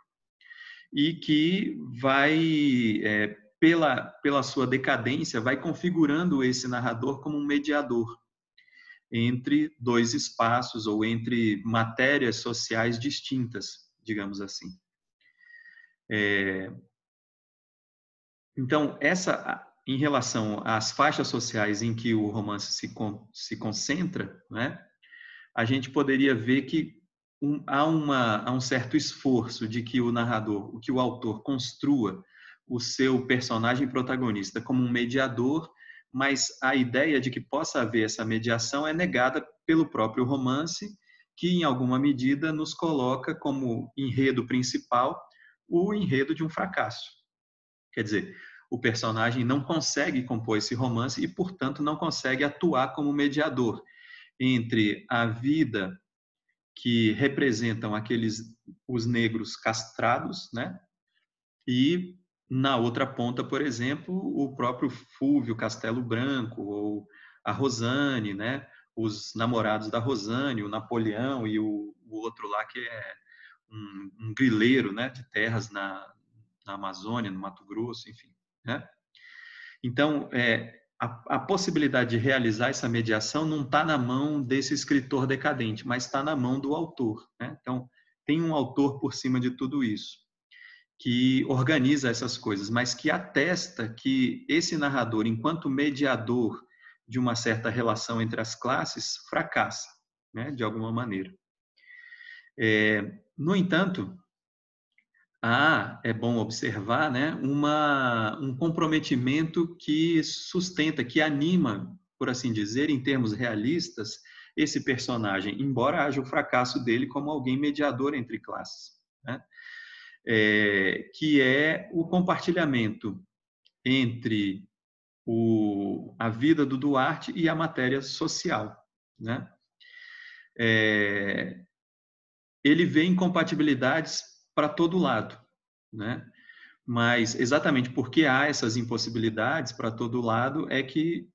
e que vai, é, pela, pela sua decadência, vai configurando esse narrador como um mediador entre dois espaços ou entre matérias sociais distintas, digamos assim. É... Então, essa, em relação às faixas sociais em que o romance se, con se concentra, né, a gente poderia ver que um, há, uma, há um certo esforço de que o narrador, que o autor construa o seu personagem protagonista como um mediador mas a ideia de que possa haver essa mediação é negada pelo próprio romance, que em alguma medida nos coloca como enredo principal o enredo de um fracasso. Quer dizer, o personagem não consegue compor esse romance e, portanto, não consegue atuar como mediador entre a vida que representam aqueles os negros castrados, né? E na outra ponta, por exemplo, o próprio Fúvio Castelo Branco ou a Rosane, né? Os namorados da Rosane, o Napoleão e o, o outro lá que é um, um grileiro, né? De terras na, na, Amazônia, no Mato Grosso, enfim, né? Então, é, a, a possibilidade de realizar essa mediação não está na mão desse escritor decadente, mas está na mão do autor. Né? Então, tem um autor por cima de tudo isso que organiza essas coisas, mas que atesta que esse narrador, enquanto mediador de uma certa relação entre as classes, fracassa, né, de alguma maneira. É, no entanto, há, é bom observar, né, uma, um comprometimento que sustenta, que anima, por assim dizer, em termos realistas, esse personagem, embora haja o fracasso dele como alguém mediador entre classes. Né? É, que é o compartilhamento entre o, a vida do Duarte e a matéria social. Né? É, ele vê incompatibilidades para todo lado, né? mas exatamente porque há essas impossibilidades para todo lado é que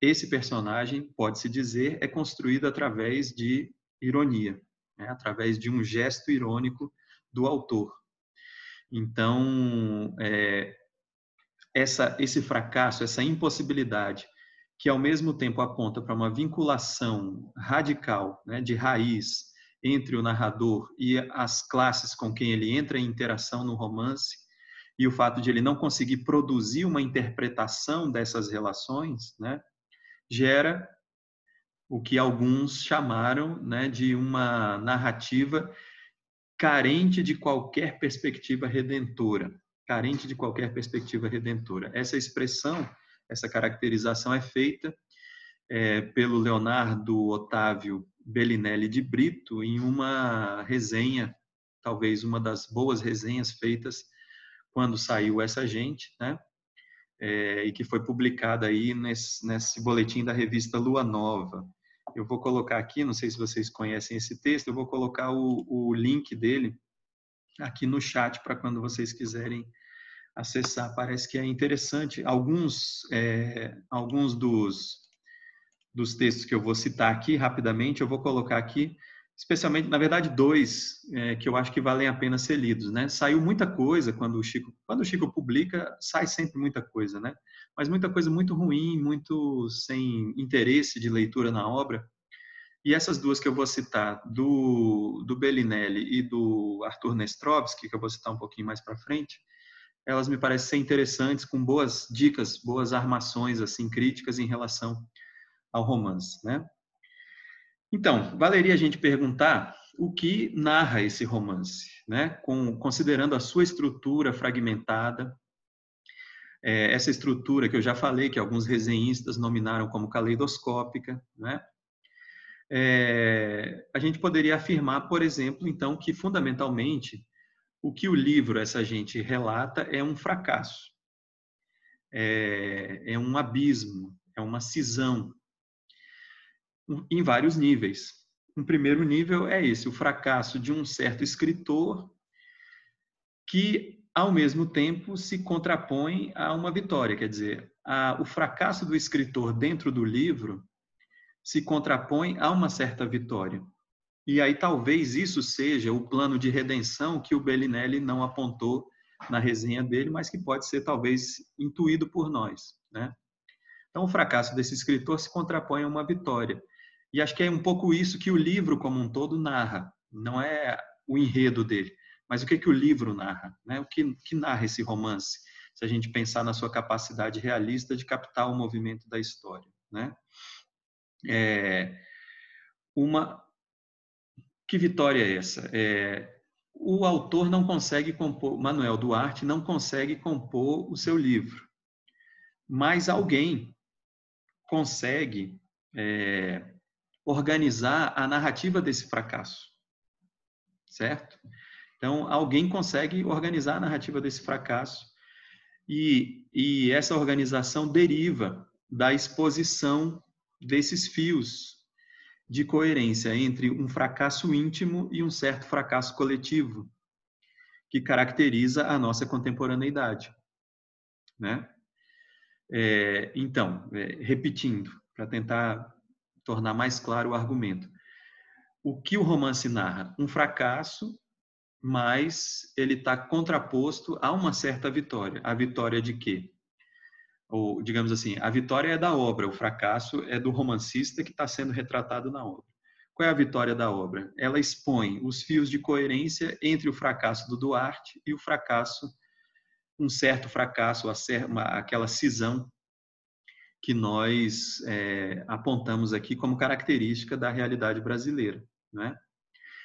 esse personagem, pode-se dizer, é construído através de ironia, né? através de um gesto irônico do autor. Então, é, essa, esse fracasso, essa impossibilidade, que ao mesmo tempo aponta para uma vinculação radical, né, de raiz, entre o narrador e as classes com quem ele entra em interação no romance, e o fato de ele não conseguir produzir uma interpretação dessas relações, né, gera o que alguns chamaram né, de uma narrativa carente de qualquer perspectiva redentora, carente de qualquer perspectiva redentora. Essa expressão, essa caracterização é feita é, pelo Leonardo Otávio Bellinelli de Brito em uma resenha, talvez uma das boas resenhas feitas quando saiu essa gente, né? É, e que foi publicada aí nesse, nesse boletim da revista Lua Nova. Eu vou colocar aqui, não sei se vocês conhecem esse texto, eu vou colocar o, o link dele aqui no chat para quando vocês quiserem acessar. Parece que é interessante. Alguns, é, alguns dos, dos textos que eu vou citar aqui rapidamente, eu vou colocar aqui, especialmente, na verdade, dois é, que eu acho que valem a pena ser lidos. Né? Saiu muita coisa quando o Chico, quando o Chico publica, sai sempre muita coisa, né? mas muita coisa muito ruim, muito sem interesse de leitura na obra. E essas duas que eu vou citar, do, do Bellinelli e do Arthur Nestrovsky, que eu vou citar um pouquinho mais para frente, elas me parecem ser interessantes, com boas dicas, boas armações assim críticas em relação ao romance, né? Então, valeria a gente perguntar o que narra esse romance, né? Com, considerando a sua estrutura fragmentada, é, essa estrutura que eu já falei, que alguns resenhistas nominaram como caleidoscópica, né? É, a gente poderia afirmar, por exemplo, então, que fundamentalmente o que o livro, essa gente relata, é um fracasso, é, é um abismo, é uma cisão em vários níveis. Um primeiro nível é esse, o fracasso de um certo escritor que, ao mesmo tempo, se contrapõe a uma vitória. Quer dizer, a, o fracasso do escritor dentro do livro se contrapõe a uma certa vitória. E aí talvez isso seja o plano de redenção que o Bellinelli não apontou na resenha dele, mas que pode ser talvez intuído por nós, né? Então o fracasso desse escritor se contrapõe a uma vitória. E acho que é um pouco isso que o livro como um todo narra. Não é o enredo dele, mas o que, que o livro narra, né? O que, que narra esse romance? Se a gente pensar na sua capacidade realista de captar o movimento da história, né? É uma que vitória é essa? É, o autor não consegue compor, Manuel Duarte não consegue compor o seu livro, mas alguém consegue é, organizar a narrativa desse fracasso, certo? Então, alguém consegue organizar a narrativa desse fracasso e, e essa organização deriva da exposição desses fios de coerência entre um fracasso íntimo e um certo fracasso coletivo que caracteriza a nossa contemporaneidade, né? É, então, é, repetindo, para tentar tornar mais claro o argumento. O que o romance narra? Um fracasso, mas ele está contraposto a uma certa vitória. A vitória de quê? Ou, digamos assim, a vitória é da obra, o fracasso é do romancista que está sendo retratado na obra. Qual é a vitória da obra? Ela expõe os fios de coerência entre o fracasso do Duarte e o fracasso, um certo fracasso, aquela cisão que nós é, apontamos aqui como característica da realidade brasileira. Né?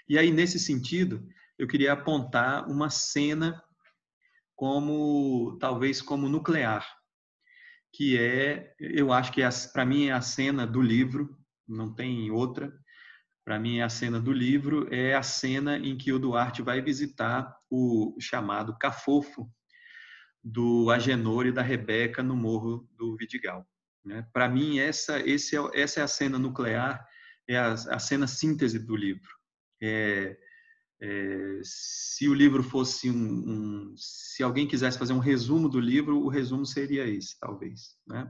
E aí, nesse sentido, eu queria apontar uma cena como, talvez, como nuclear, que é, eu acho que é para mim é a cena do livro, não tem outra. Para mim, é a cena do livro é a cena em que o Duarte vai visitar o chamado Cafofo do Agenor e da Rebeca no Morro do Vidigal. Né? Para mim, essa, esse é, essa é a cena nuclear, é a, a cena síntese do livro. É, é, se o livro fosse um, um, se alguém quisesse fazer um resumo do livro, o resumo seria esse, talvez, né?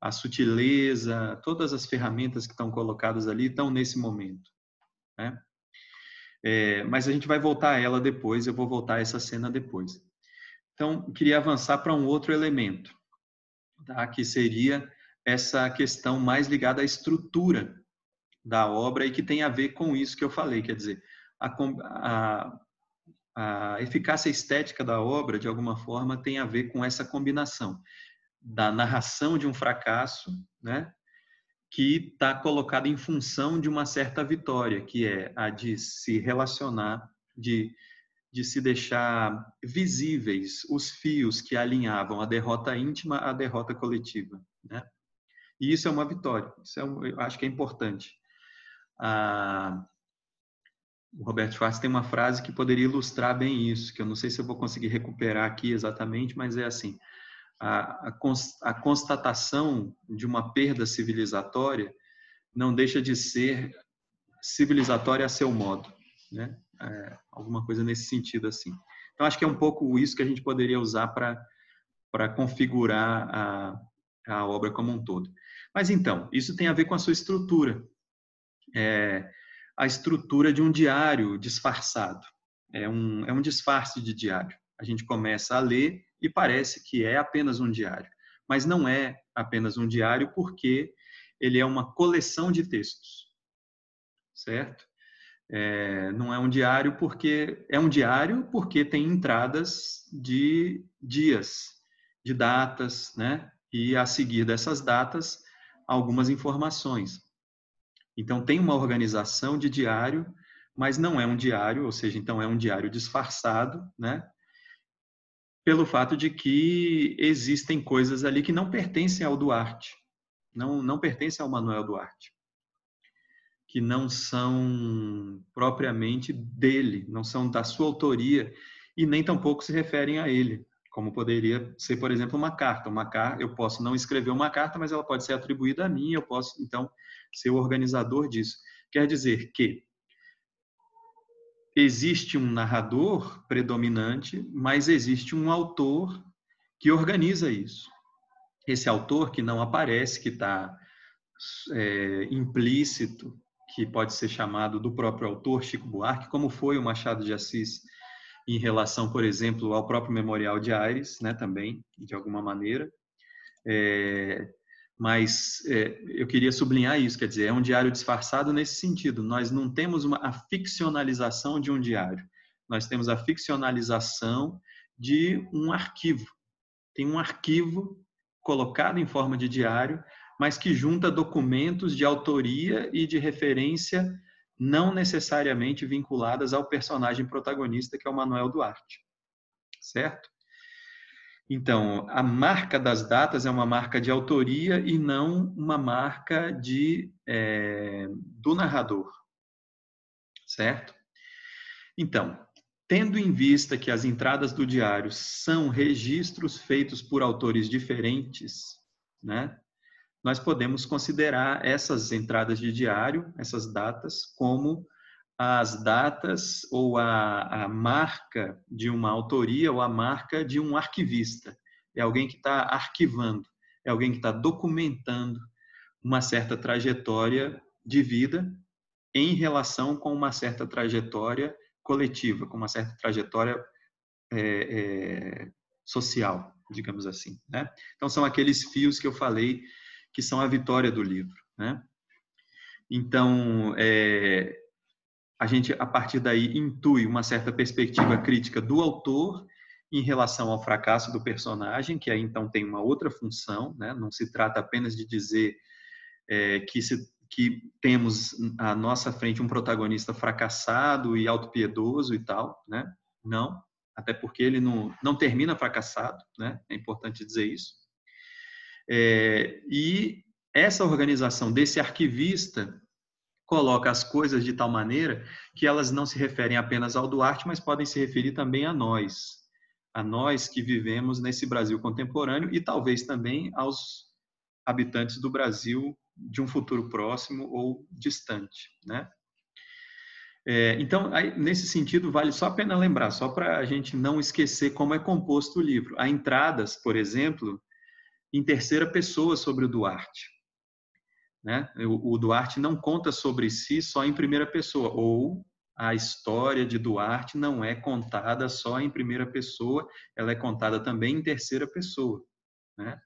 A sutileza, todas as ferramentas que estão colocadas ali estão nesse momento, né? É, mas a gente vai voltar a ela depois, eu vou voltar a essa cena depois. Então, queria avançar para um outro elemento, tá? que seria essa questão mais ligada à estrutura da obra e que tem a ver com isso que eu falei, quer dizer, a, a, a eficácia estética da obra, de alguma forma, tem a ver com essa combinação da narração de um fracasso, né, que está colocada em função de uma certa vitória, que é a de se relacionar, de de se deixar visíveis os fios que alinhavam a derrota íntima à derrota coletiva, né? E isso é uma vitória. Isso é um, eu acho que é importante. Ah, o Roberto Schwartz tem uma frase que poderia ilustrar bem isso, que eu não sei se eu vou conseguir recuperar aqui exatamente, mas é assim: a, a, a constatação de uma perda civilizatória não deixa de ser civilizatória a seu modo, né? É, alguma coisa nesse sentido assim. Então acho que é um pouco isso que a gente poderia usar para para configurar a, a obra como um todo. Mas então isso tem a ver com a sua estrutura, é, a estrutura de um diário disfarçado. É um é um disfarce de diário. A gente começa a ler e parece que é apenas um diário, mas não é apenas um diário porque ele é uma coleção de textos, certo? É, não é um diário porque é um diário porque tem entradas de dias, de datas, né? E a seguir dessas datas, algumas informações. Então, tem uma organização de diário, mas não é um diário, ou seja, então é um diário disfarçado, né? Pelo fato de que existem coisas ali que não pertencem ao Duarte, não, não pertencem ao Manuel Duarte, que não são propriamente dele, não são da sua autoria e nem tampouco se referem a ele como poderia ser, por exemplo, uma carta. Uma carta, eu posso não escrever uma carta, mas ela pode ser atribuída a mim, eu posso então ser o organizador disso. Quer dizer que existe um narrador predominante, mas existe um autor que organiza isso. Esse autor que não aparece, que está é, implícito, que pode ser chamado do próprio autor, Chico Buarque, como foi o Machado de Assis em relação, por exemplo, ao próprio Memorial de Aires, né, também, de alguma maneira. É, mas é, eu queria sublinhar isso, quer dizer, é um diário disfarçado nesse sentido. Nós não temos uma, a ficcionalização de um diário, nós temos a ficcionalização de um arquivo. Tem um arquivo colocado em forma de diário, mas que junta documentos de autoria e de referência não necessariamente vinculadas ao personagem protagonista, que é o Manuel Duarte. Certo? Então, a marca das datas é uma marca de autoria e não uma marca de, é, do narrador. Certo? Então, tendo em vista que as entradas do diário são registros feitos por autores diferentes, né? Nós podemos considerar essas entradas de diário, essas datas, como as datas ou a, a marca de uma autoria ou a marca de um arquivista. É alguém que está arquivando, é alguém que está documentando uma certa trajetória de vida em relação com uma certa trajetória coletiva, com uma certa trajetória é, é, social, digamos assim. Né? Então, são aqueles fios que eu falei que são a vitória do livro. Né? Então, é, a gente, a partir daí, intui uma certa perspectiva crítica do autor em relação ao fracasso do personagem, que aí então tem uma outra função, né? não se trata apenas de dizer é, que, se, que temos à nossa frente um protagonista fracassado e autopiedoso e tal, né? não, até porque ele não, não termina fracassado, né? é importante dizer isso. É, e essa organização desse arquivista coloca as coisas de tal maneira que elas não se referem apenas ao Duarte, mas podem se referir também a nós, a nós que vivemos nesse Brasil contemporâneo e talvez também aos habitantes do Brasil de um futuro próximo ou distante, né? É, então, aí, nesse sentido, vale só a pena lembrar, só para a gente não esquecer como é composto o livro. Há entradas, por exemplo, em terceira pessoa sobre o Duarte. Né? O, Duarte não conta sobre si só em primeira pessoa, ou a história de Duarte não é contada só em primeira pessoa, ela é contada também em terceira pessoa. Né?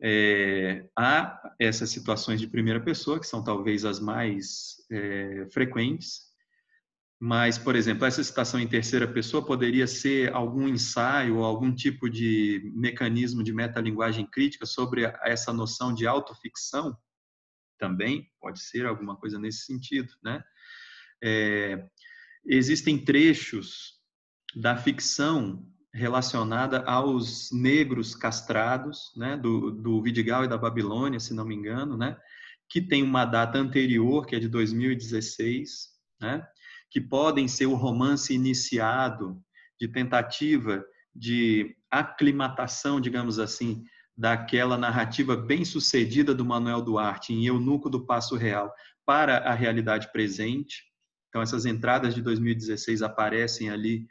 É, há essas situações de primeira pessoa, que são talvez as mais é, frequentes, mas, por exemplo, essa citação em terceira pessoa poderia ser algum ensaio ou algum tipo de mecanismo de metalinguagem crítica sobre essa noção de autoficção? Também pode ser alguma coisa nesse sentido, né? É, existem trechos da ficção relacionada aos negros castrados, né, do, do Vidigal e da Babilônia, se não me engano, né, que tem uma data anterior, que é de 2016, né, que podem ser o romance iniciado de tentativa de aclimatação, digamos assim, daquela narrativa bem sucedida do Manuel Duarte em Eunuco do Passo Real para a realidade presente. Então, essas entradas de 2016 aparecem ali,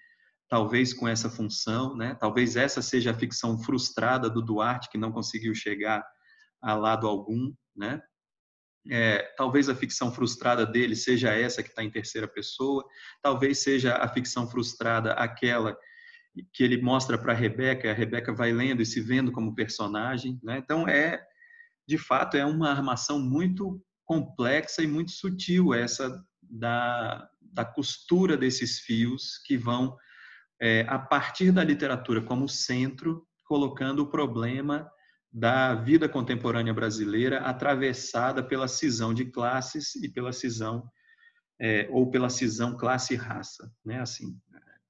talvez com essa função, né? talvez essa seja a ficção frustrada do Duarte, que não conseguiu chegar a lado algum, né? É, talvez a ficção frustrada dele seja essa que está em terceira pessoa, talvez seja a ficção frustrada aquela que ele mostra para a Rebeca, a Rebeca vai lendo e se vendo como personagem. Né? Então, é de fato, é uma armação muito complexa e muito sutil essa da, da costura desses fios que vão, é, a partir da literatura como centro, colocando o problema da vida contemporânea brasileira atravessada pela cisão de classes e pela cisão é, ou pela cisão classe raça, né? Assim,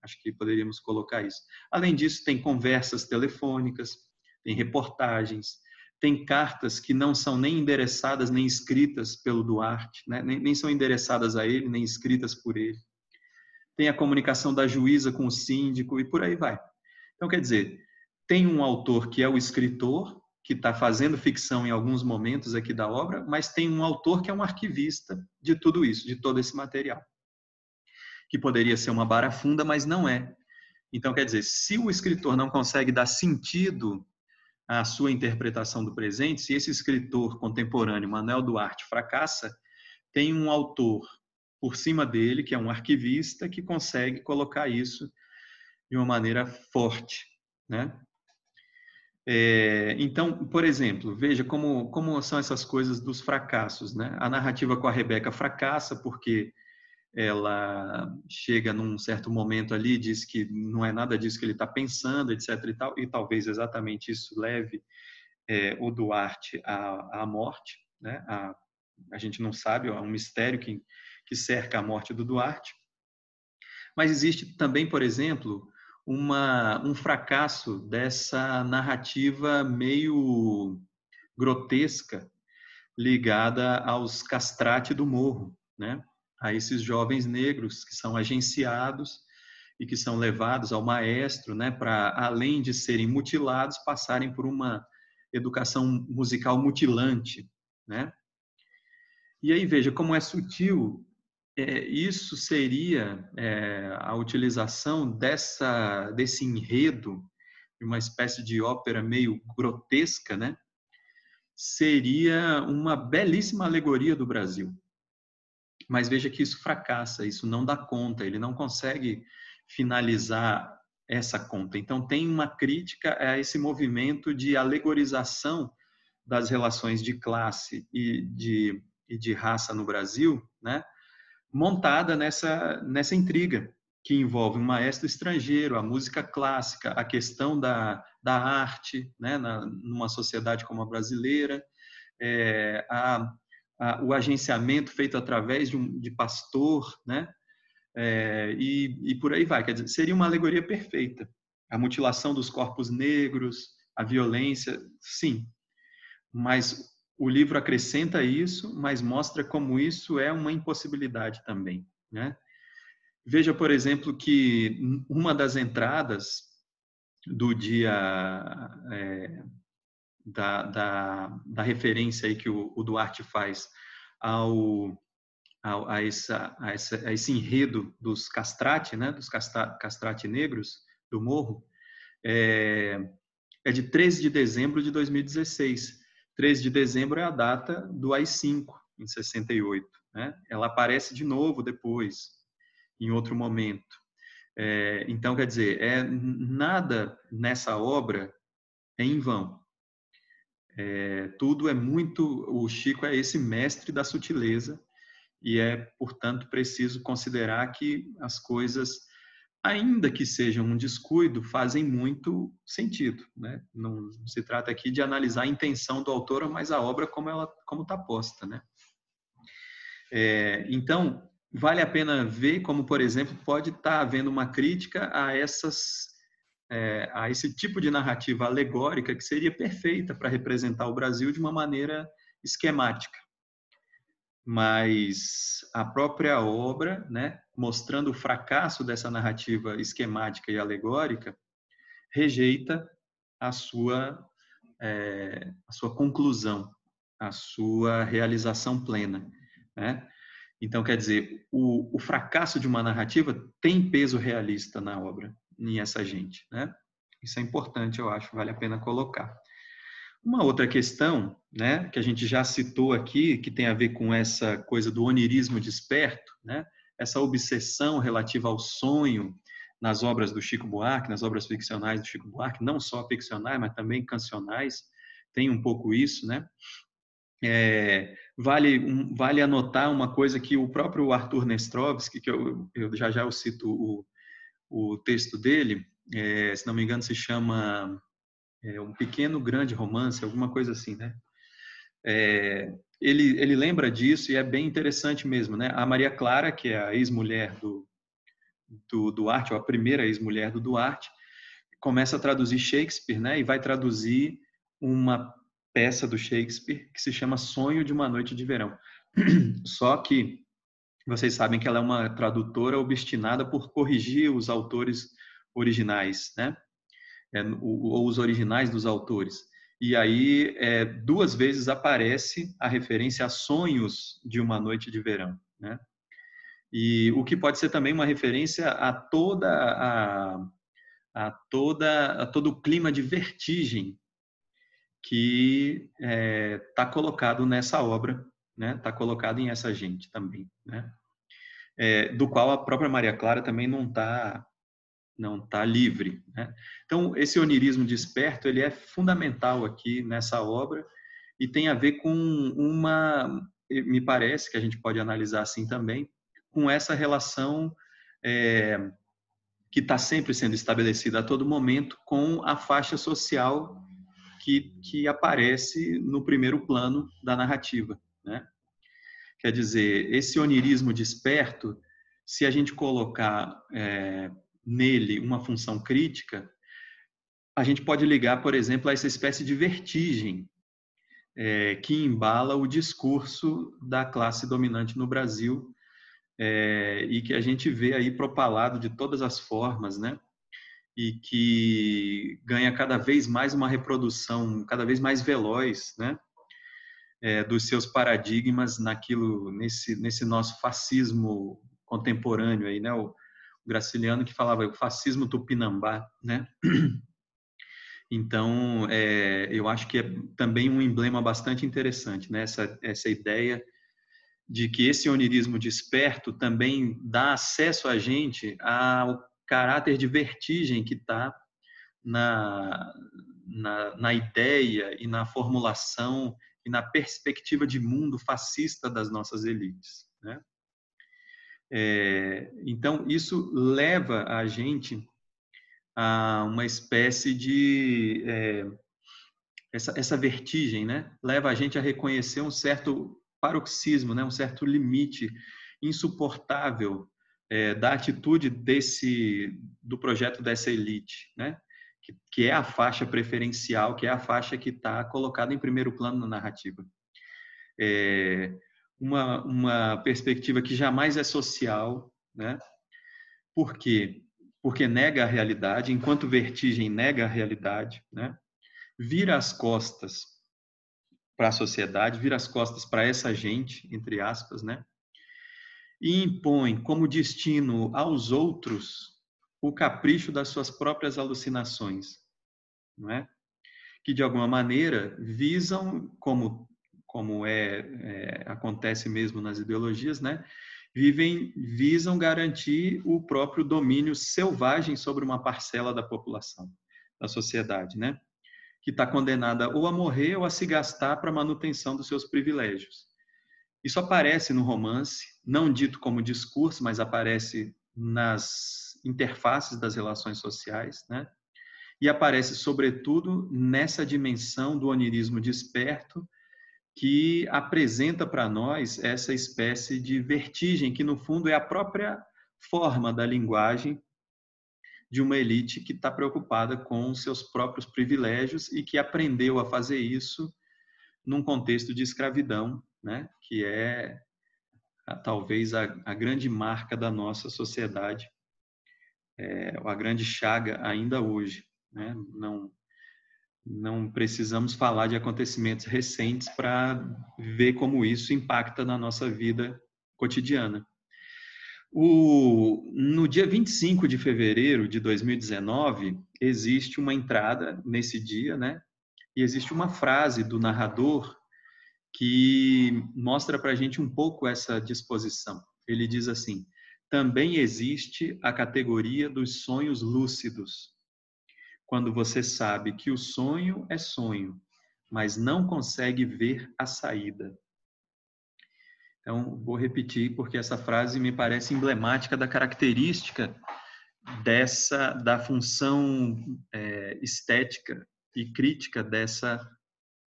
acho que poderíamos colocar isso. Além disso, tem conversas telefônicas, tem reportagens, tem cartas que não são nem endereçadas nem escritas pelo Duarte, né? nem, nem são endereçadas a ele, nem escritas por ele. Tem a comunicação da juíza com o síndico e por aí vai. Então, quer dizer, tem um autor que é o escritor, que está fazendo ficção em alguns momentos aqui da obra, mas tem um autor que é um arquivista de tudo isso, de todo esse material. Que poderia ser uma barafunda, mas não é. Então, quer dizer, se o escritor não consegue dar sentido à sua interpretação do presente, se esse escritor contemporâneo, Manuel Duarte, fracassa, tem um autor por cima dele, que é um arquivista, que consegue colocar isso de uma maneira forte, né? É, então, por exemplo, veja como, como são essas coisas dos fracassos. Né? A narrativa com a Rebeca fracassa porque ela chega num certo momento ali diz que não é nada disso que ele está pensando, etc. E, tal, e talvez exatamente isso leve é, o Duarte à, à morte. Né? A, a gente não sabe, é um mistério que, que cerca a morte do Duarte. Mas existe também, por exemplo, uma, um fracasso dessa narrativa meio grotesca ligada aos castrate do morro, né? a esses jovens negros que são agenciados e que são levados ao maestro, né, para além de serem mutilados, passarem por uma educação musical mutilante, né? E aí veja como é sutil é, isso seria é, a utilização dessa desse enredo, uma espécie de ópera meio grotesca, né? Seria uma belíssima alegoria do Brasil. Mas veja que isso fracassa, isso não dá conta, ele não consegue finalizar essa conta. Então tem uma crítica a esse movimento de alegorização das relações de classe e de, e de raça no Brasil, né? Montada nessa, nessa intriga que envolve um maestro estrangeiro, a música clássica, a questão da, da arte, né, na, numa sociedade como a brasileira, é, a, a, o agenciamento feito através de, um, de pastor, né, é, e, e por aí vai. Quer dizer, seria uma alegoria perfeita. A mutilação dos corpos negros, a violência, sim. Mas o livro acrescenta isso, mas mostra como isso é uma impossibilidade também. Né? Veja, por exemplo, que uma das entradas do dia é, da, da, da, referência aí que o, o Duarte faz ao, ao, a, essa, a, essa, a esse enredo dos castrate, né, dos castra, castrate negros do morro, é, é de 13 de dezembro de 2016 13 de dezembro é a data do AI-5, em 68. Né? Ela aparece de novo depois, em outro momento. É, então, quer dizer, é, nada nessa obra é em vão. É, tudo é muito. O Chico é esse mestre da sutileza e é, portanto, preciso considerar que as coisas ainda que sejam um descuido, fazem muito sentido. Né? Não se trata aqui de analisar a intenção do autor, mas a obra como ela como está posta. Né? É, então, vale a pena ver como, por exemplo, pode estar tá havendo uma crítica a essas é, a esse tipo de narrativa alegórica que seria perfeita para representar o Brasil de uma maneira esquemática mas a própria obra, né, mostrando o fracasso dessa narrativa esquemática e alegórica, rejeita a sua é, a sua conclusão, a sua realização plena, né? Então, quer dizer, o, o, fracasso de uma narrativa tem peso realista na obra, em essa gente, né? Isso é importante, eu acho, vale a pena colocar. Uma outra questão, né, que a gente já citou aqui, que tem a ver com essa coisa do onirismo desperto, né, essa obsessão relativa ao sonho nas obras do Chico Buarque, nas obras ficcionais do Chico Buarque, não só ficcionais, mas também cancionais, tem um pouco isso, né? É, vale, um, vale anotar uma coisa que o próprio Arthur Nestrovsky, que eu, eu já já eu cito o, o texto dele, é, se não me engano se chama é, um pequeno grande romance, alguma coisa assim, né? Ele, ele lembra disso e é bem interessante mesmo, né? A Maria Clara, que é a ex-mulher do, do Duarte, ou a primeira ex-mulher do Duarte, começa a traduzir Shakespeare, né? E vai traduzir uma peça do Shakespeare que se chama Sonho de uma Noite de Verão. Só que vocês sabem que ela é uma tradutora obstinada por corrigir os autores originais, né? É, ou os originais dos autores. E aí, é, duas vezes aparece a referência a sonhos de uma noite de verão, né? E o que pode ser também uma referência a toda a, a toda a todo o clima de vertigem que está é, tá colocado nessa obra, né? Está colocado em essa gente também, né? É, do qual a própria Maria Clara também não está não está livre. Né? Então, esse onirismo desperto ele é fundamental aqui nessa obra e tem a ver com uma, me parece que a gente pode analisar assim também, com essa relação é, que está sempre sendo estabelecida a todo momento com a faixa social que, que aparece no primeiro plano da narrativa. Né? Quer dizer, esse onirismo desperto, se a gente colocar é, nele uma função crítica, a gente pode ligar, por exemplo, a essa espécie de vertigem é, que embala o discurso da classe dominante no Brasil é, e que a gente vê aí propalado de todas as formas, né? E que ganha cada vez mais uma reprodução, cada vez mais veloz, né? É, dos seus paradigmas naquilo, nesse, nesse nosso fascismo contemporâneo aí, né? O, Graciliano que falava o fascismo tupinambá, né? Então, é, eu acho que é também um emblema bastante interessante, né? Essa, essa ideia de que esse onirismo desperto também dá acesso a gente ao caráter de vertigem que está na, na, na, ideia e na formulação e na perspectiva de mundo fascista das nossas elites. Né? É, então, isso leva a gente a uma espécie de. É, essa, essa vertigem, né? Leva a gente a reconhecer um certo paroxismo, né? um certo limite insuportável é, da atitude desse do projeto dessa elite, né? Que, que, é a faixa preferencial, que é a faixa que está colocada em primeiro plano na narrativa. É, uma, uma perspectiva que jamais é social, né? Por quê? Porque nega a realidade, enquanto vertigem nega a realidade, né? Vira as costas para a sociedade, vira as costas para essa gente, entre aspas, né? E impõe como destino aos outros o capricho das suas próprias alucinações, não é? Que de alguma maneira visam, como como é, é, acontece mesmo nas ideologias, né? Vivem, visam garantir o próprio domínio selvagem sobre uma parcela da população, da sociedade, né? Que está condenada ou a morrer ou a se gastar para a manutenção dos seus privilégios. Isso aparece no romance, não dito como discurso, mas aparece nas interfaces das relações sociais, né? E aparece, sobretudo, nessa dimensão do onirismo desperto, que apresenta para nós essa espécie de vertigem, que no fundo é a própria forma da linguagem de uma elite que está preocupada com seus próprios privilégios e que aprendeu a fazer isso num contexto de escravidão, né? que é talvez a, a, grande marca da nossa sociedade, é, a grande chaga ainda hoje. Né? Não, não precisamos falar de acontecimentos recentes para ver como isso impacta na nossa vida cotidiana. O, no dia 25 de fevereiro de 2019, existe uma entrada nesse dia, né? E existe uma frase do narrador que mostra para a gente um pouco essa disposição. Ele diz assim: também existe a categoria dos sonhos lúcidos, quando você sabe que o sonho é sonho, mas não consegue ver a saída. Então, vou repetir porque essa frase me parece emblemática da característica dessa da função é, estética e crítica dessa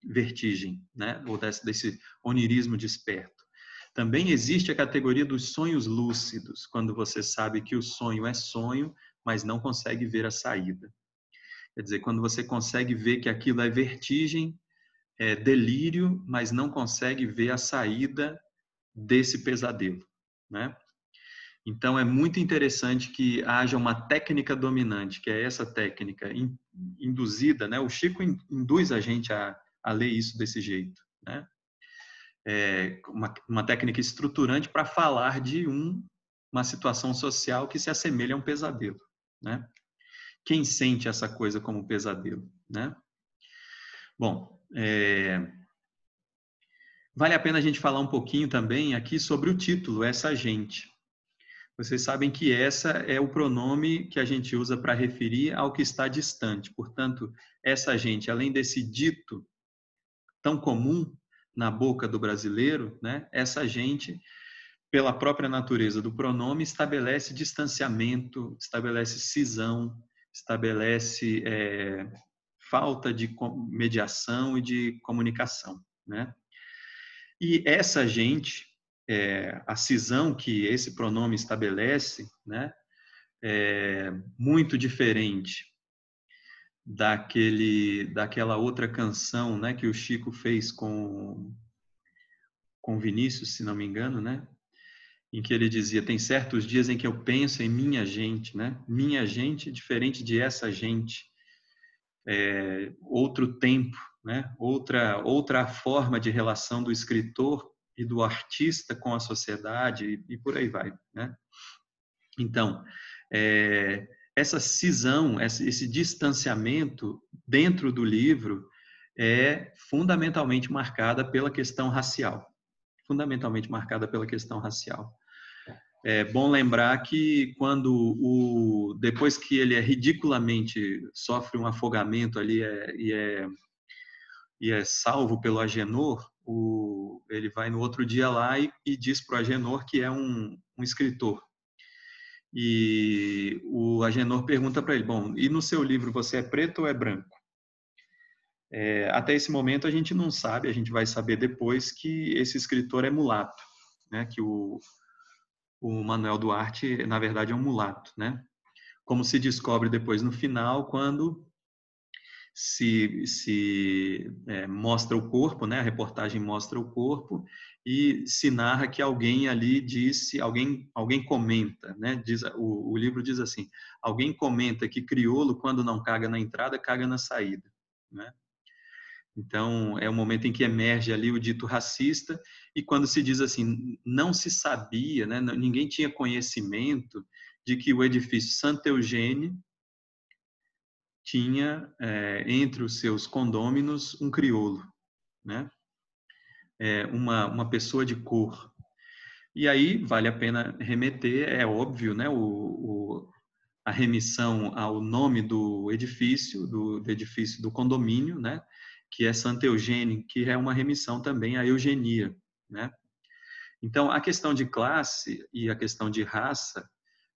vertigem, né? ou desse, desse onirismo desperto. Também existe a categoria dos sonhos lúcidos, quando você sabe que o sonho é sonho, mas não consegue ver a saída. Quer dizer, quando você consegue ver que aquilo é vertigem, é delírio, mas não consegue ver a saída desse pesadelo, né? Então é muito interessante que haja uma técnica dominante, que é essa técnica induzida, né? O Chico induz a gente a, a ler isso desse jeito, né? É uma, uma técnica estruturante para falar de um, uma situação social que se assemelha a um pesadelo, né? Quem sente essa coisa como pesadelo, né? Bom, é, vale a pena a gente falar um pouquinho também aqui sobre o título, essa gente. Vocês sabem que essa é o pronome que a gente usa para referir ao que está distante. Portanto, essa gente, além desse dito tão comum na boca do brasileiro, né, essa gente, pela própria natureza do pronome, estabelece distanciamento, estabelece cisão, estabelece é, falta de mediação e de comunicação. Né? E essa gente, é, a cisão que esse pronome estabelece, né, é muito diferente daquele, daquela outra canção, né, que o Chico fez com com Vinícius, se não me engano, né, em que ele dizia tem certos dias em que eu penso em minha gente, né, minha gente diferente de essa gente, é, outro tempo, né, outra outra forma de relação do escritor e do artista com a sociedade e, e por aí vai, né? Então, é, essa cisão, esse, esse distanciamento dentro do livro é fundamentalmente marcada pela questão racial, fundamentalmente marcada pela questão racial. É bom lembrar que quando o depois que ele é ridiculamente sofre um afogamento ali é, e é e é salvo pelo Agenor, o, ele vai no outro dia lá e, e diz para o Agenor que é um, um escritor. E o Agenor pergunta para ele: Bom, e no seu livro você é preto ou é branco? É, até esse momento a gente não sabe, a gente vai saber depois que esse escritor é mulato, né? que o, o Manuel Duarte, na verdade, é um mulato. Né? Como se descobre depois no final, quando se, se é, mostra o corpo, né? A reportagem mostra o corpo e se narra que alguém ali disse, alguém, alguém comenta, né? Diz, o, o livro diz assim: alguém comenta que crioulo quando não caga na entrada caga na saída, né? Então é o momento em que emerge ali o dito racista e quando se diz assim, não se sabia, né? Ninguém tinha conhecimento de que o edifício Santa Eugênia tinha é, entre os seus condôminos um crioulo, né? É, uma, uma pessoa de cor. E aí vale a pena remeter, é óbvio, né? O, o a remissão ao nome do edifício, do, do, edifício do condomínio, né? Que é Santa Eugênia, que é uma remissão também à eugenia, né? Então, a questão de classe e a questão de raça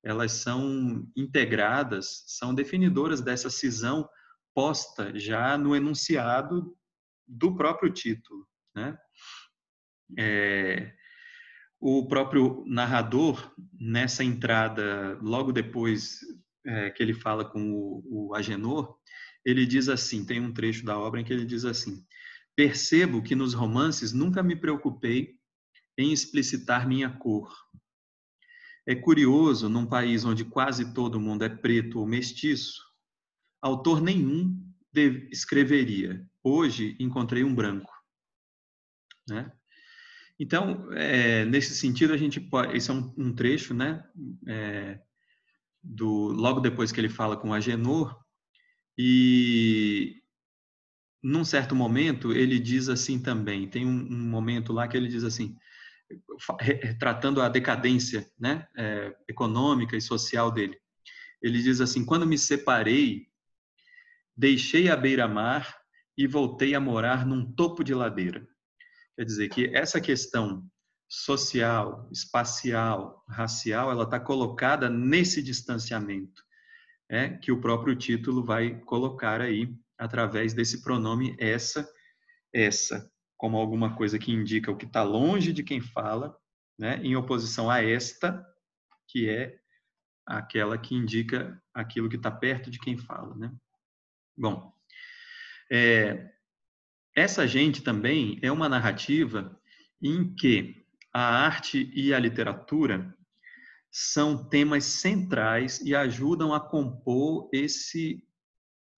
elas são integradas, são definidoras dessa cisão posta já no enunciado do próprio título. Né? É, o próprio narrador, nessa entrada, logo depois é, que ele fala com o, o Agenor, ele diz assim: tem um trecho da obra em que ele diz assim: Percebo que nos romances nunca me preocupei em explicitar minha cor, é curioso, num país onde quase todo mundo é preto ou mestiço, autor nenhum escreveria: Hoje encontrei um branco. Né? Então, é, nesse sentido, a gente pode. Esse é um, um trecho, né? É, do, logo depois que ele fala com Agenor, e num certo momento ele diz assim também. Tem um, um momento lá que ele diz assim: retratando a decadência né, é, econômica e social dele. Ele diz assim: quando me separei, deixei a beira-mar e voltei a morar num topo de ladeira. Quer dizer que essa questão social, espacial, racial, ela está colocada nesse distanciamento, é, que o próprio título vai colocar aí através desse pronome essa, essa, como alguma coisa que indica o que está longe de quem fala, né, em oposição a esta, que é aquela que indica aquilo que está perto de quem fala. Né? Bom, é, essa gente também é uma narrativa em que a arte e a literatura são temas centrais e ajudam a compor esse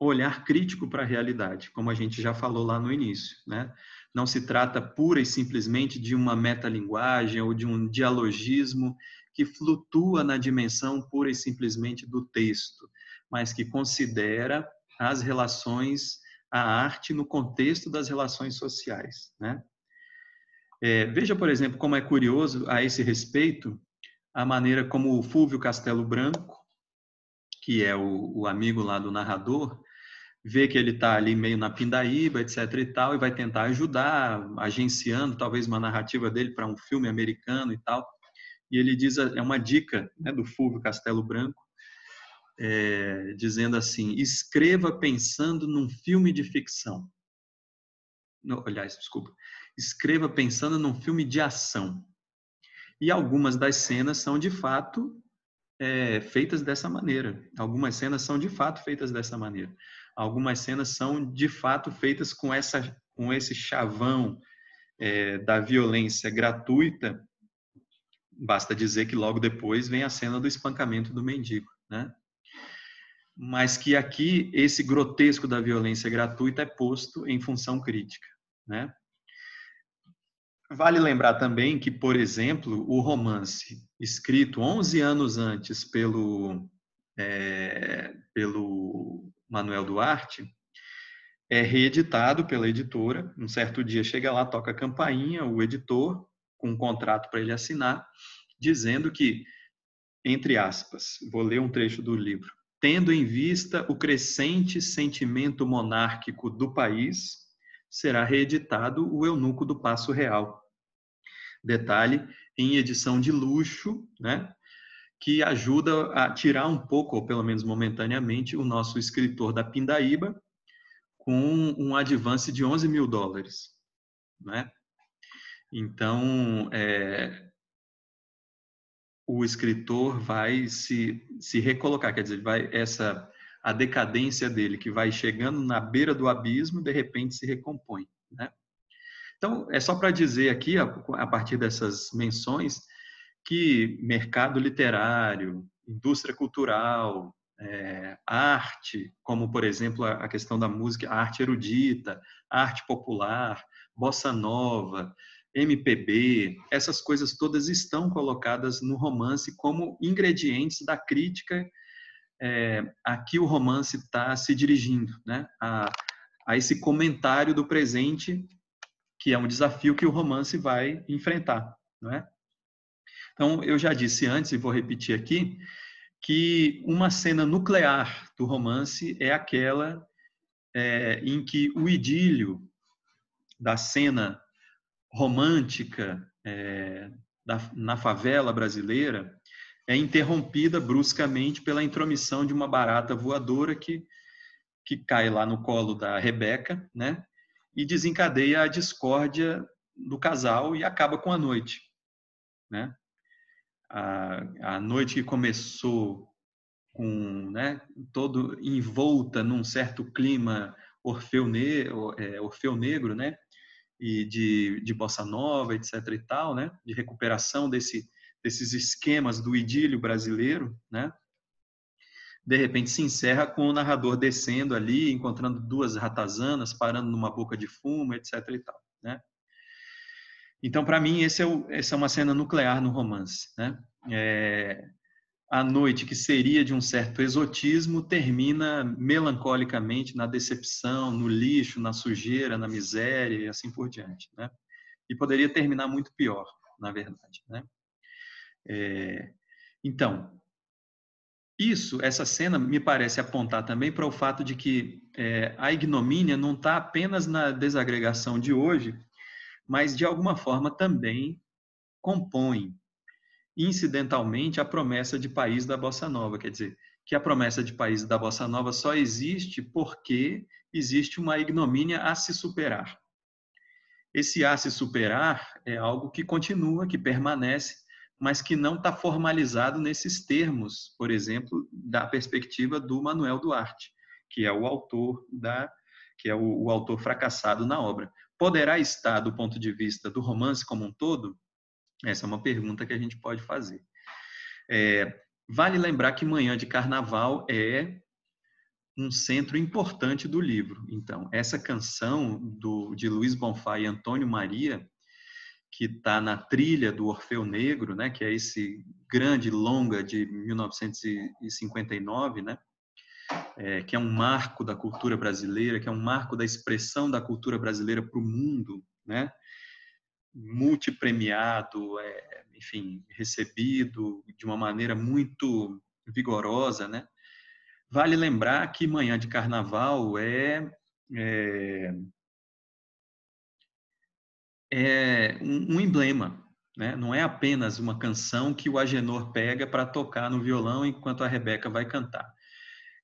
olhar crítico para a realidade, como a gente já falou lá no início. Né? Não se trata pura e simplesmente de uma metalinguagem ou de um dialogismo que flutua na dimensão pura e simplesmente do texto, mas que considera as relações, a arte no contexto das relações sociais. Né? É, veja, por exemplo, como é curioso a esse respeito a maneira como o Fúvio Castelo Branco, que é o, o amigo lá do narrador, vê que ele está ali meio na pindaíba, etc e tal, e vai tentar ajudar, agenciando talvez uma narrativa dele para um filme americano e tal. E ele diz, é uma dica né, do Fúvio Castelo Branco, é, dizendo assim: escreva pensando num filme de ficção. No, aliás, desculpa. Escreva pensando num filme de ação. E algumas das cenas são de fato é, feitas dessa maneira. Algumas cenas são de fato feitas dessa maneira. Algumas cenas são de fato feitas com essa, com esse chavão é, da violência gratuita. Basta dizer que logo depois vem a cena do espancamento do mendigo, né? Mas que aqui esse grotesco da violência gratuita é posto em função crítica, né? Vale lembrar também que, por exemplo, o romance escrito 11 anos antes pelo, é, pelo Manuel Duarte é reeditado pela editora. Um certo dia chega lá, toca a campainha, o editor, com um contrato para ele assinar, dizendo que, entre aspas, vou ler um trecho do livro, tendo em vista o crescente sentimento monárquico do país, será reeditado o Eunuco do Passo Real. Detalhe, em edição de luxo, né? que ajuda a tirar um pouco, ou pelo menos momentaneamente, o nosso escritor da Pindaíba com um advance de 11 mil dólares. Né? Então, é, o escritor vai se, se recolocar, quer dizer, vai essa a decadência dele, que vai chegando na beira do abismo, de repente se recompõe. Né? Então, é só para dizer aqui, a partir dessas menções, que mercado literário, indústria cultural, é, arte, como por exemplo a questão da música, arte erudita, arte popular, bossa nova, MPB, essas coisas todas estão colocadas no romance como ingredientes da crítica é, a que o romance está se dirigindo, né? a, a esse comentário do presente, que é um desafio que o romance vai enfrentar. Não é? Então, eu já disse antes, e vou repetir aqui, que uma cena nuclear do romance é aquela é, em que o idílio da cena romântica é, da, na favela brasileira é interrompida bruscamente pela intromissão de uma barata voadora que, que cai lá no colo da Rebeca, né? E desencadeia a discórdia do casal e acaba com a noite, né? A, a noite que começou com, né, todo envolta num certo clima Orfeu, ne, é, Orfeu Negro, né? E de, de bossa nova, etc. e tal, né? De recuperação desse desses esquemas do idílio brasileiro, né? De repente se encerra com o narrador descendo ali, encontrando duas ratazanas, parando numa boca de fumo, etc. e tal, né? Então, para mim, é o, essa é uma cena nuclear no romance, né? É, a noite que seria de um certo exotismo termina melancolicamente na decepção, no lixo, na sujeira, na miséria e assim por diante, né? E poderia terminar muito pior, na verdade, né? É, então, isso, essa cena me parece apontar também para o fato de que é, a ignomínia não está apenas na desagregação de hoje, mas de alguma forma também compõe incidentalmente a promessa de país da bossa nova, quer dizer, que a promessa de país da bossa nova só existe porque existe uma ignomínia a se superar. Esse a se superar é algo que continua, que permanece, mas que não está formalizado nesses termos, por exemplo, da perspectiva do Manuel Duarte, que é o autor da que é o, o autor fracassado na obra. Poderá estar do ponto de vista do romance como um todo? Essa é uma pergunta que a gente pode fazer. É, vale lembrar que Manhã de Carnaval é um centro importante do livro. Então, essa canção do, de Luiz Bonfá e Antônio Maria, que está na trilha do Orfeu Negro, né, que é esse grande longa de 1959, né, é, que é um marco da cultura brasileira, que é um marco da expressão da cultura brasileira para o mundo, né, multipremiado, é, enfim, recebido de uma maneira muito vigorosa, né, Vale lembrar que Manhã de Carnaval é, é, é um, um, emblema, né? não é apenas uma canção que o Agenor pega para tocar no violão enquanto a Rebeca vai cantar.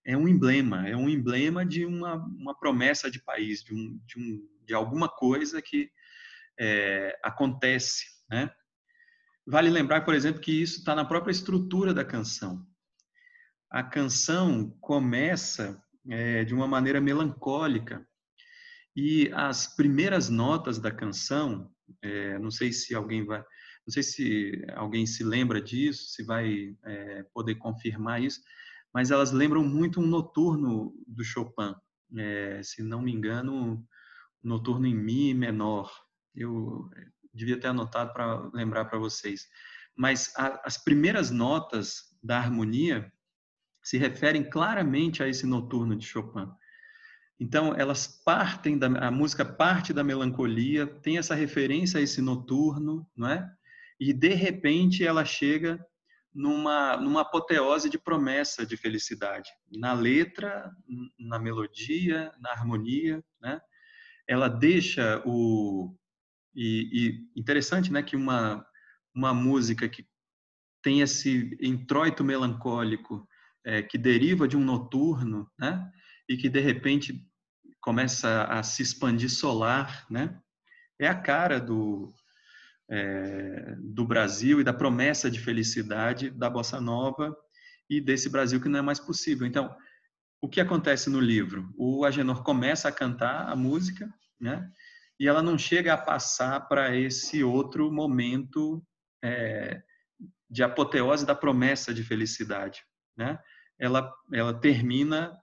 É um emblema, é um emblema de uma, uma promessa de país, de, um, de, um, de alguma coisa que é, acontece. Né? Vale lembrar, por exemplo, que isso está na própria estrutura da canção a canção começa é, de uma maneira melancólica e as primeiras notas da canção, é, não sei se alguém vai, não sei se alguém se lembra disso, se vai é, poder confirmar isso, mas elas lembram muito um noturno do Chopin, é, se não me engano, noturno em mi menor. Eu devia ter anotado para lembrar para vocês. Mas a, as primeiras notas da harmonia se referem claramente a esse noturno de Chopin. Então, elas partem da a música parte da melancolia, tem essa referência a esse noturno, não é? E de repente ela chega numa numa apoteose de promessa de felicidade, na letra, na melodia, na harmonia, né? Ela deixa o e, e interessante, né, que uma uma música que tem esse introito melancólico é, que deriva de um noturno, né? E que de repente começa a se expandir solar, né? É a cara do é, do Brasil e da promessa de felicidade da bossa nova e desse Brasil que não é mais possível. Então, o que acontece no livro? O Agenor começa a cantar a música, né? E ela não chega a passar para esse outro momento é, de apoteose da promessa de felicidade, né? ela, ela termina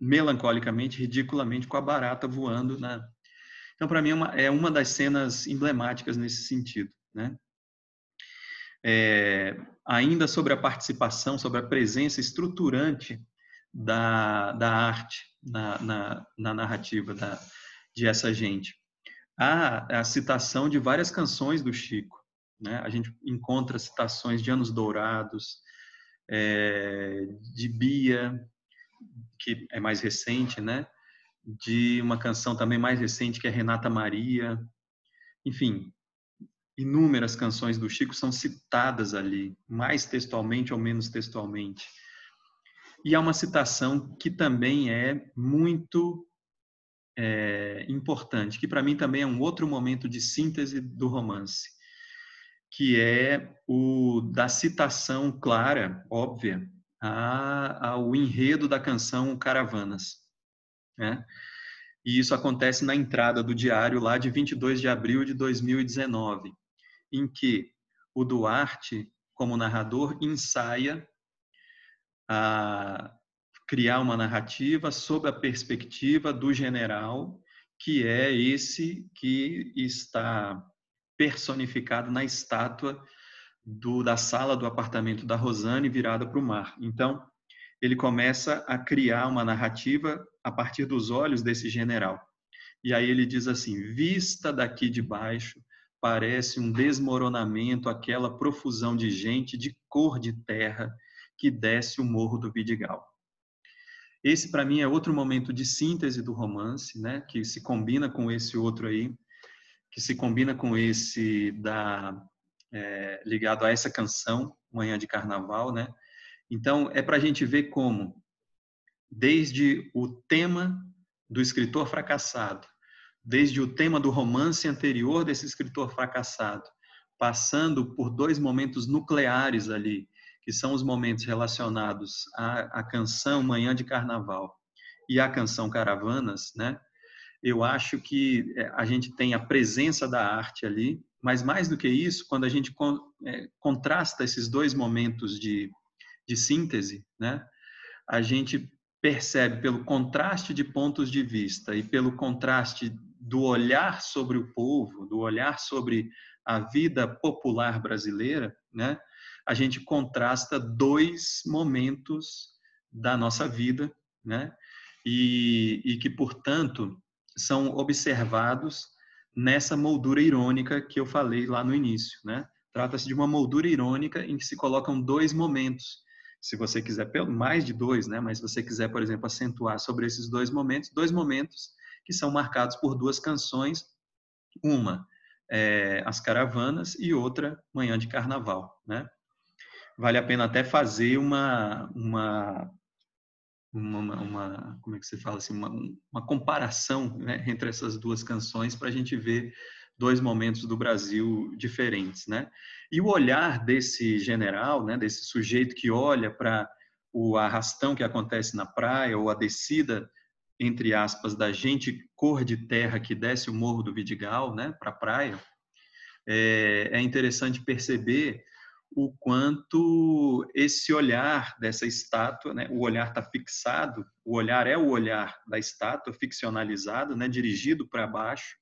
melancolicamente, ridiculamente, com a barata voando. Né? Então, para mim, é uma, é uma das cenas emblemáticas nesse sentido. Né? É, ainda sobre a participação, sobre a presença estruturante da, da arte na, na, na narrativa da, de essa gente. Há a citação de várias canções do Chico. Né? A gente encontra citações de Anos Dourados, é, de Bia, que é mais recente, né? De uma canção também mais recente que é Renata Maria. Enfim, inúmeras canções do Chico são citadas ali, mais textualmente ou menos textualmente. E há uma citação que também é muito é, importante, que para mim também é um outro momento de síntese do romance, que é o da citação clara, óbvia, ao enredo da canção Caravanas. Né? E isso acontece na entrada do diário lá de 22 de abril de 2019, em que o Duarte, como narrador, ensaia a criar uma narrativa sob a perspectiva do general, que é esse que está personificado na estátua do, da sala do apartamento da Rosane virada para o mar. Então, ele começa a criar uma narrativa a partir dos olhos desse general. E aí ele diz assim: vista daqui de baixo, parece um desmoronamento aquela profusão de gente de cor de terra que desce o morro do Vidigal. Esse, para mim, é outro momento de síntese do romance, né, que se combina com esse outro aí, que se combina com esse da é, ligado a essa canção, Manhã de Carnaval, né? Então, é para a gente ver como, desde o tema do escritor fracassado, desde o tema do romance anterior desse escritor fracassado, passando por dois momentos nucleares ali, que são os momentos relacionados à, à canção Manhã de Carnaval e à canção Caravanas, né? Eu acho que é, a gente tem a presença da arte ali, mas mais do que isso, quando a gente é, contrasta esses dois momentos de, de síntese, né? A gente percebe pelo contraste de pontos de vista e pelo contraste do olhar sobre o povo, do olhar sobre a vida popular brasileira, né? A gente contrasta dois momentos da nossa vida, né? E, e que, portanto, são observados nessa moldura irônica que eu falei lá no início, né? Trata-se de uma moldura irônica em que se colocam dois momentos. Se você quiser, mais de dois, né? Mas se você quiser, por exemplo, acentuar sobre esses dois momentos, dois momentos que são marcados por duas canções, uma é, As Caravanas e outra Manhã de Carnaval, né? Vale a pena até fazer uma, uma uma, uma, como é que você fala assim, uma, uma comparação né, entre essas duas canções para a gente ver dois momentos do Brasil diferentes, né? E o olhar desse general, né, desse sujeito que olha para o arrastão que acontece na praia ou a descida entre aspas da gente cor de terra que desce o morro do Vidigal, né, para a praia, é, é interessante perceber o quanto esse olhar dessa estátua, né, o olhar está fixado, o olhar é o olhar da estátua ficcionalizado, né, dirigido para baixo,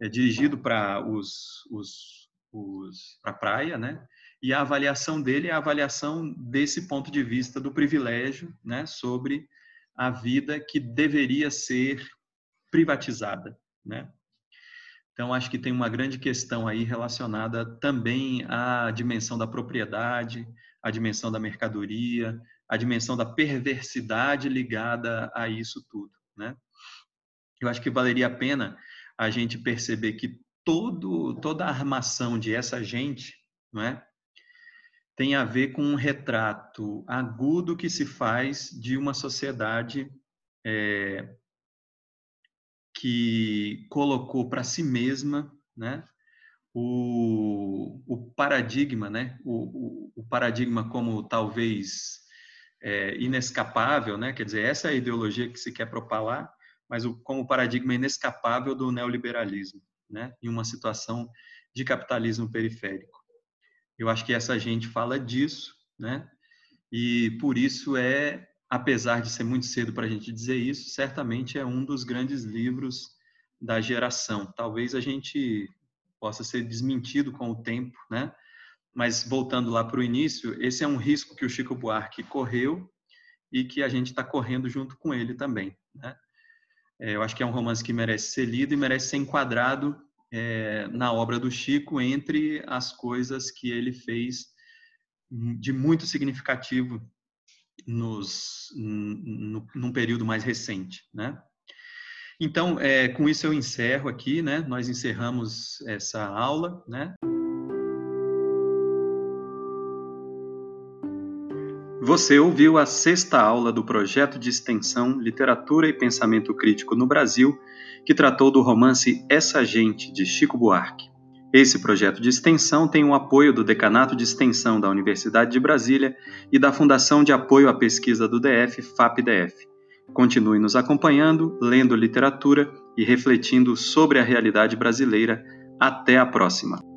é dirigido para os, os, os a praia, né, e a avaliação dele é a avaliação desse ponto de vista do privilégio, né, sobre a vida que deveria ser privatizada, né. Então, acho que tem uma grande questão aí relacionada também à dimensão da propriedade, à dimensão da mercadoria, à dimensão da perversidade ligada a isso tudo, né? Eu acho que valeria a pena a gente perceber que todo, toda a armação de essa gente, não é? Tem a ver com um retrato agudo que se faz de uma sociedade é, que colocou para si mesma né, o, o paradigma, né, o, o, paradigma como talvez é, inescapável, né, quer dizer, essa é a ideologia que se quer propalar, mas o, como paradigma inescapável do neoliberalismo, né, em uma situação de capitalismo periférico. Eu acho que essa gente fala disso, né, e por isso é apesar de ser muito cedo para a gente dizer isso, certamente é um dos grandes livros da geração. Talvez a gente possa ser desmentido com o tempo, né? Mas voltando lá para o início, esse é um risco que o Chico Buarque correu e que a gente está correndo junto com ele também, né? É, eu acho que é um romance que merece ser lido e merece ser enquadrado é, na obra do Chico entre as coisas que ele fez de muito significativo nos, no, num período mais recente, né? Então, é, com isso eu encerro aqui, né? Nós encerramos essa aula, né? Você ouviu a sexta aula do projeto de extensão Literatura e Pensamento Crítico no Brasil, que tratou do romance Essa Gente, de Chico Buarque. Esse projeto de extensão tem o apoio do Decanato de Extensão da Universidade de Brasília e da Fundação de Apoio à Pesquisa do DF, FAPDF. Continue nos acompanhando, lendo literatura e refletindo sobre a realidade brasileira. Até a próxima!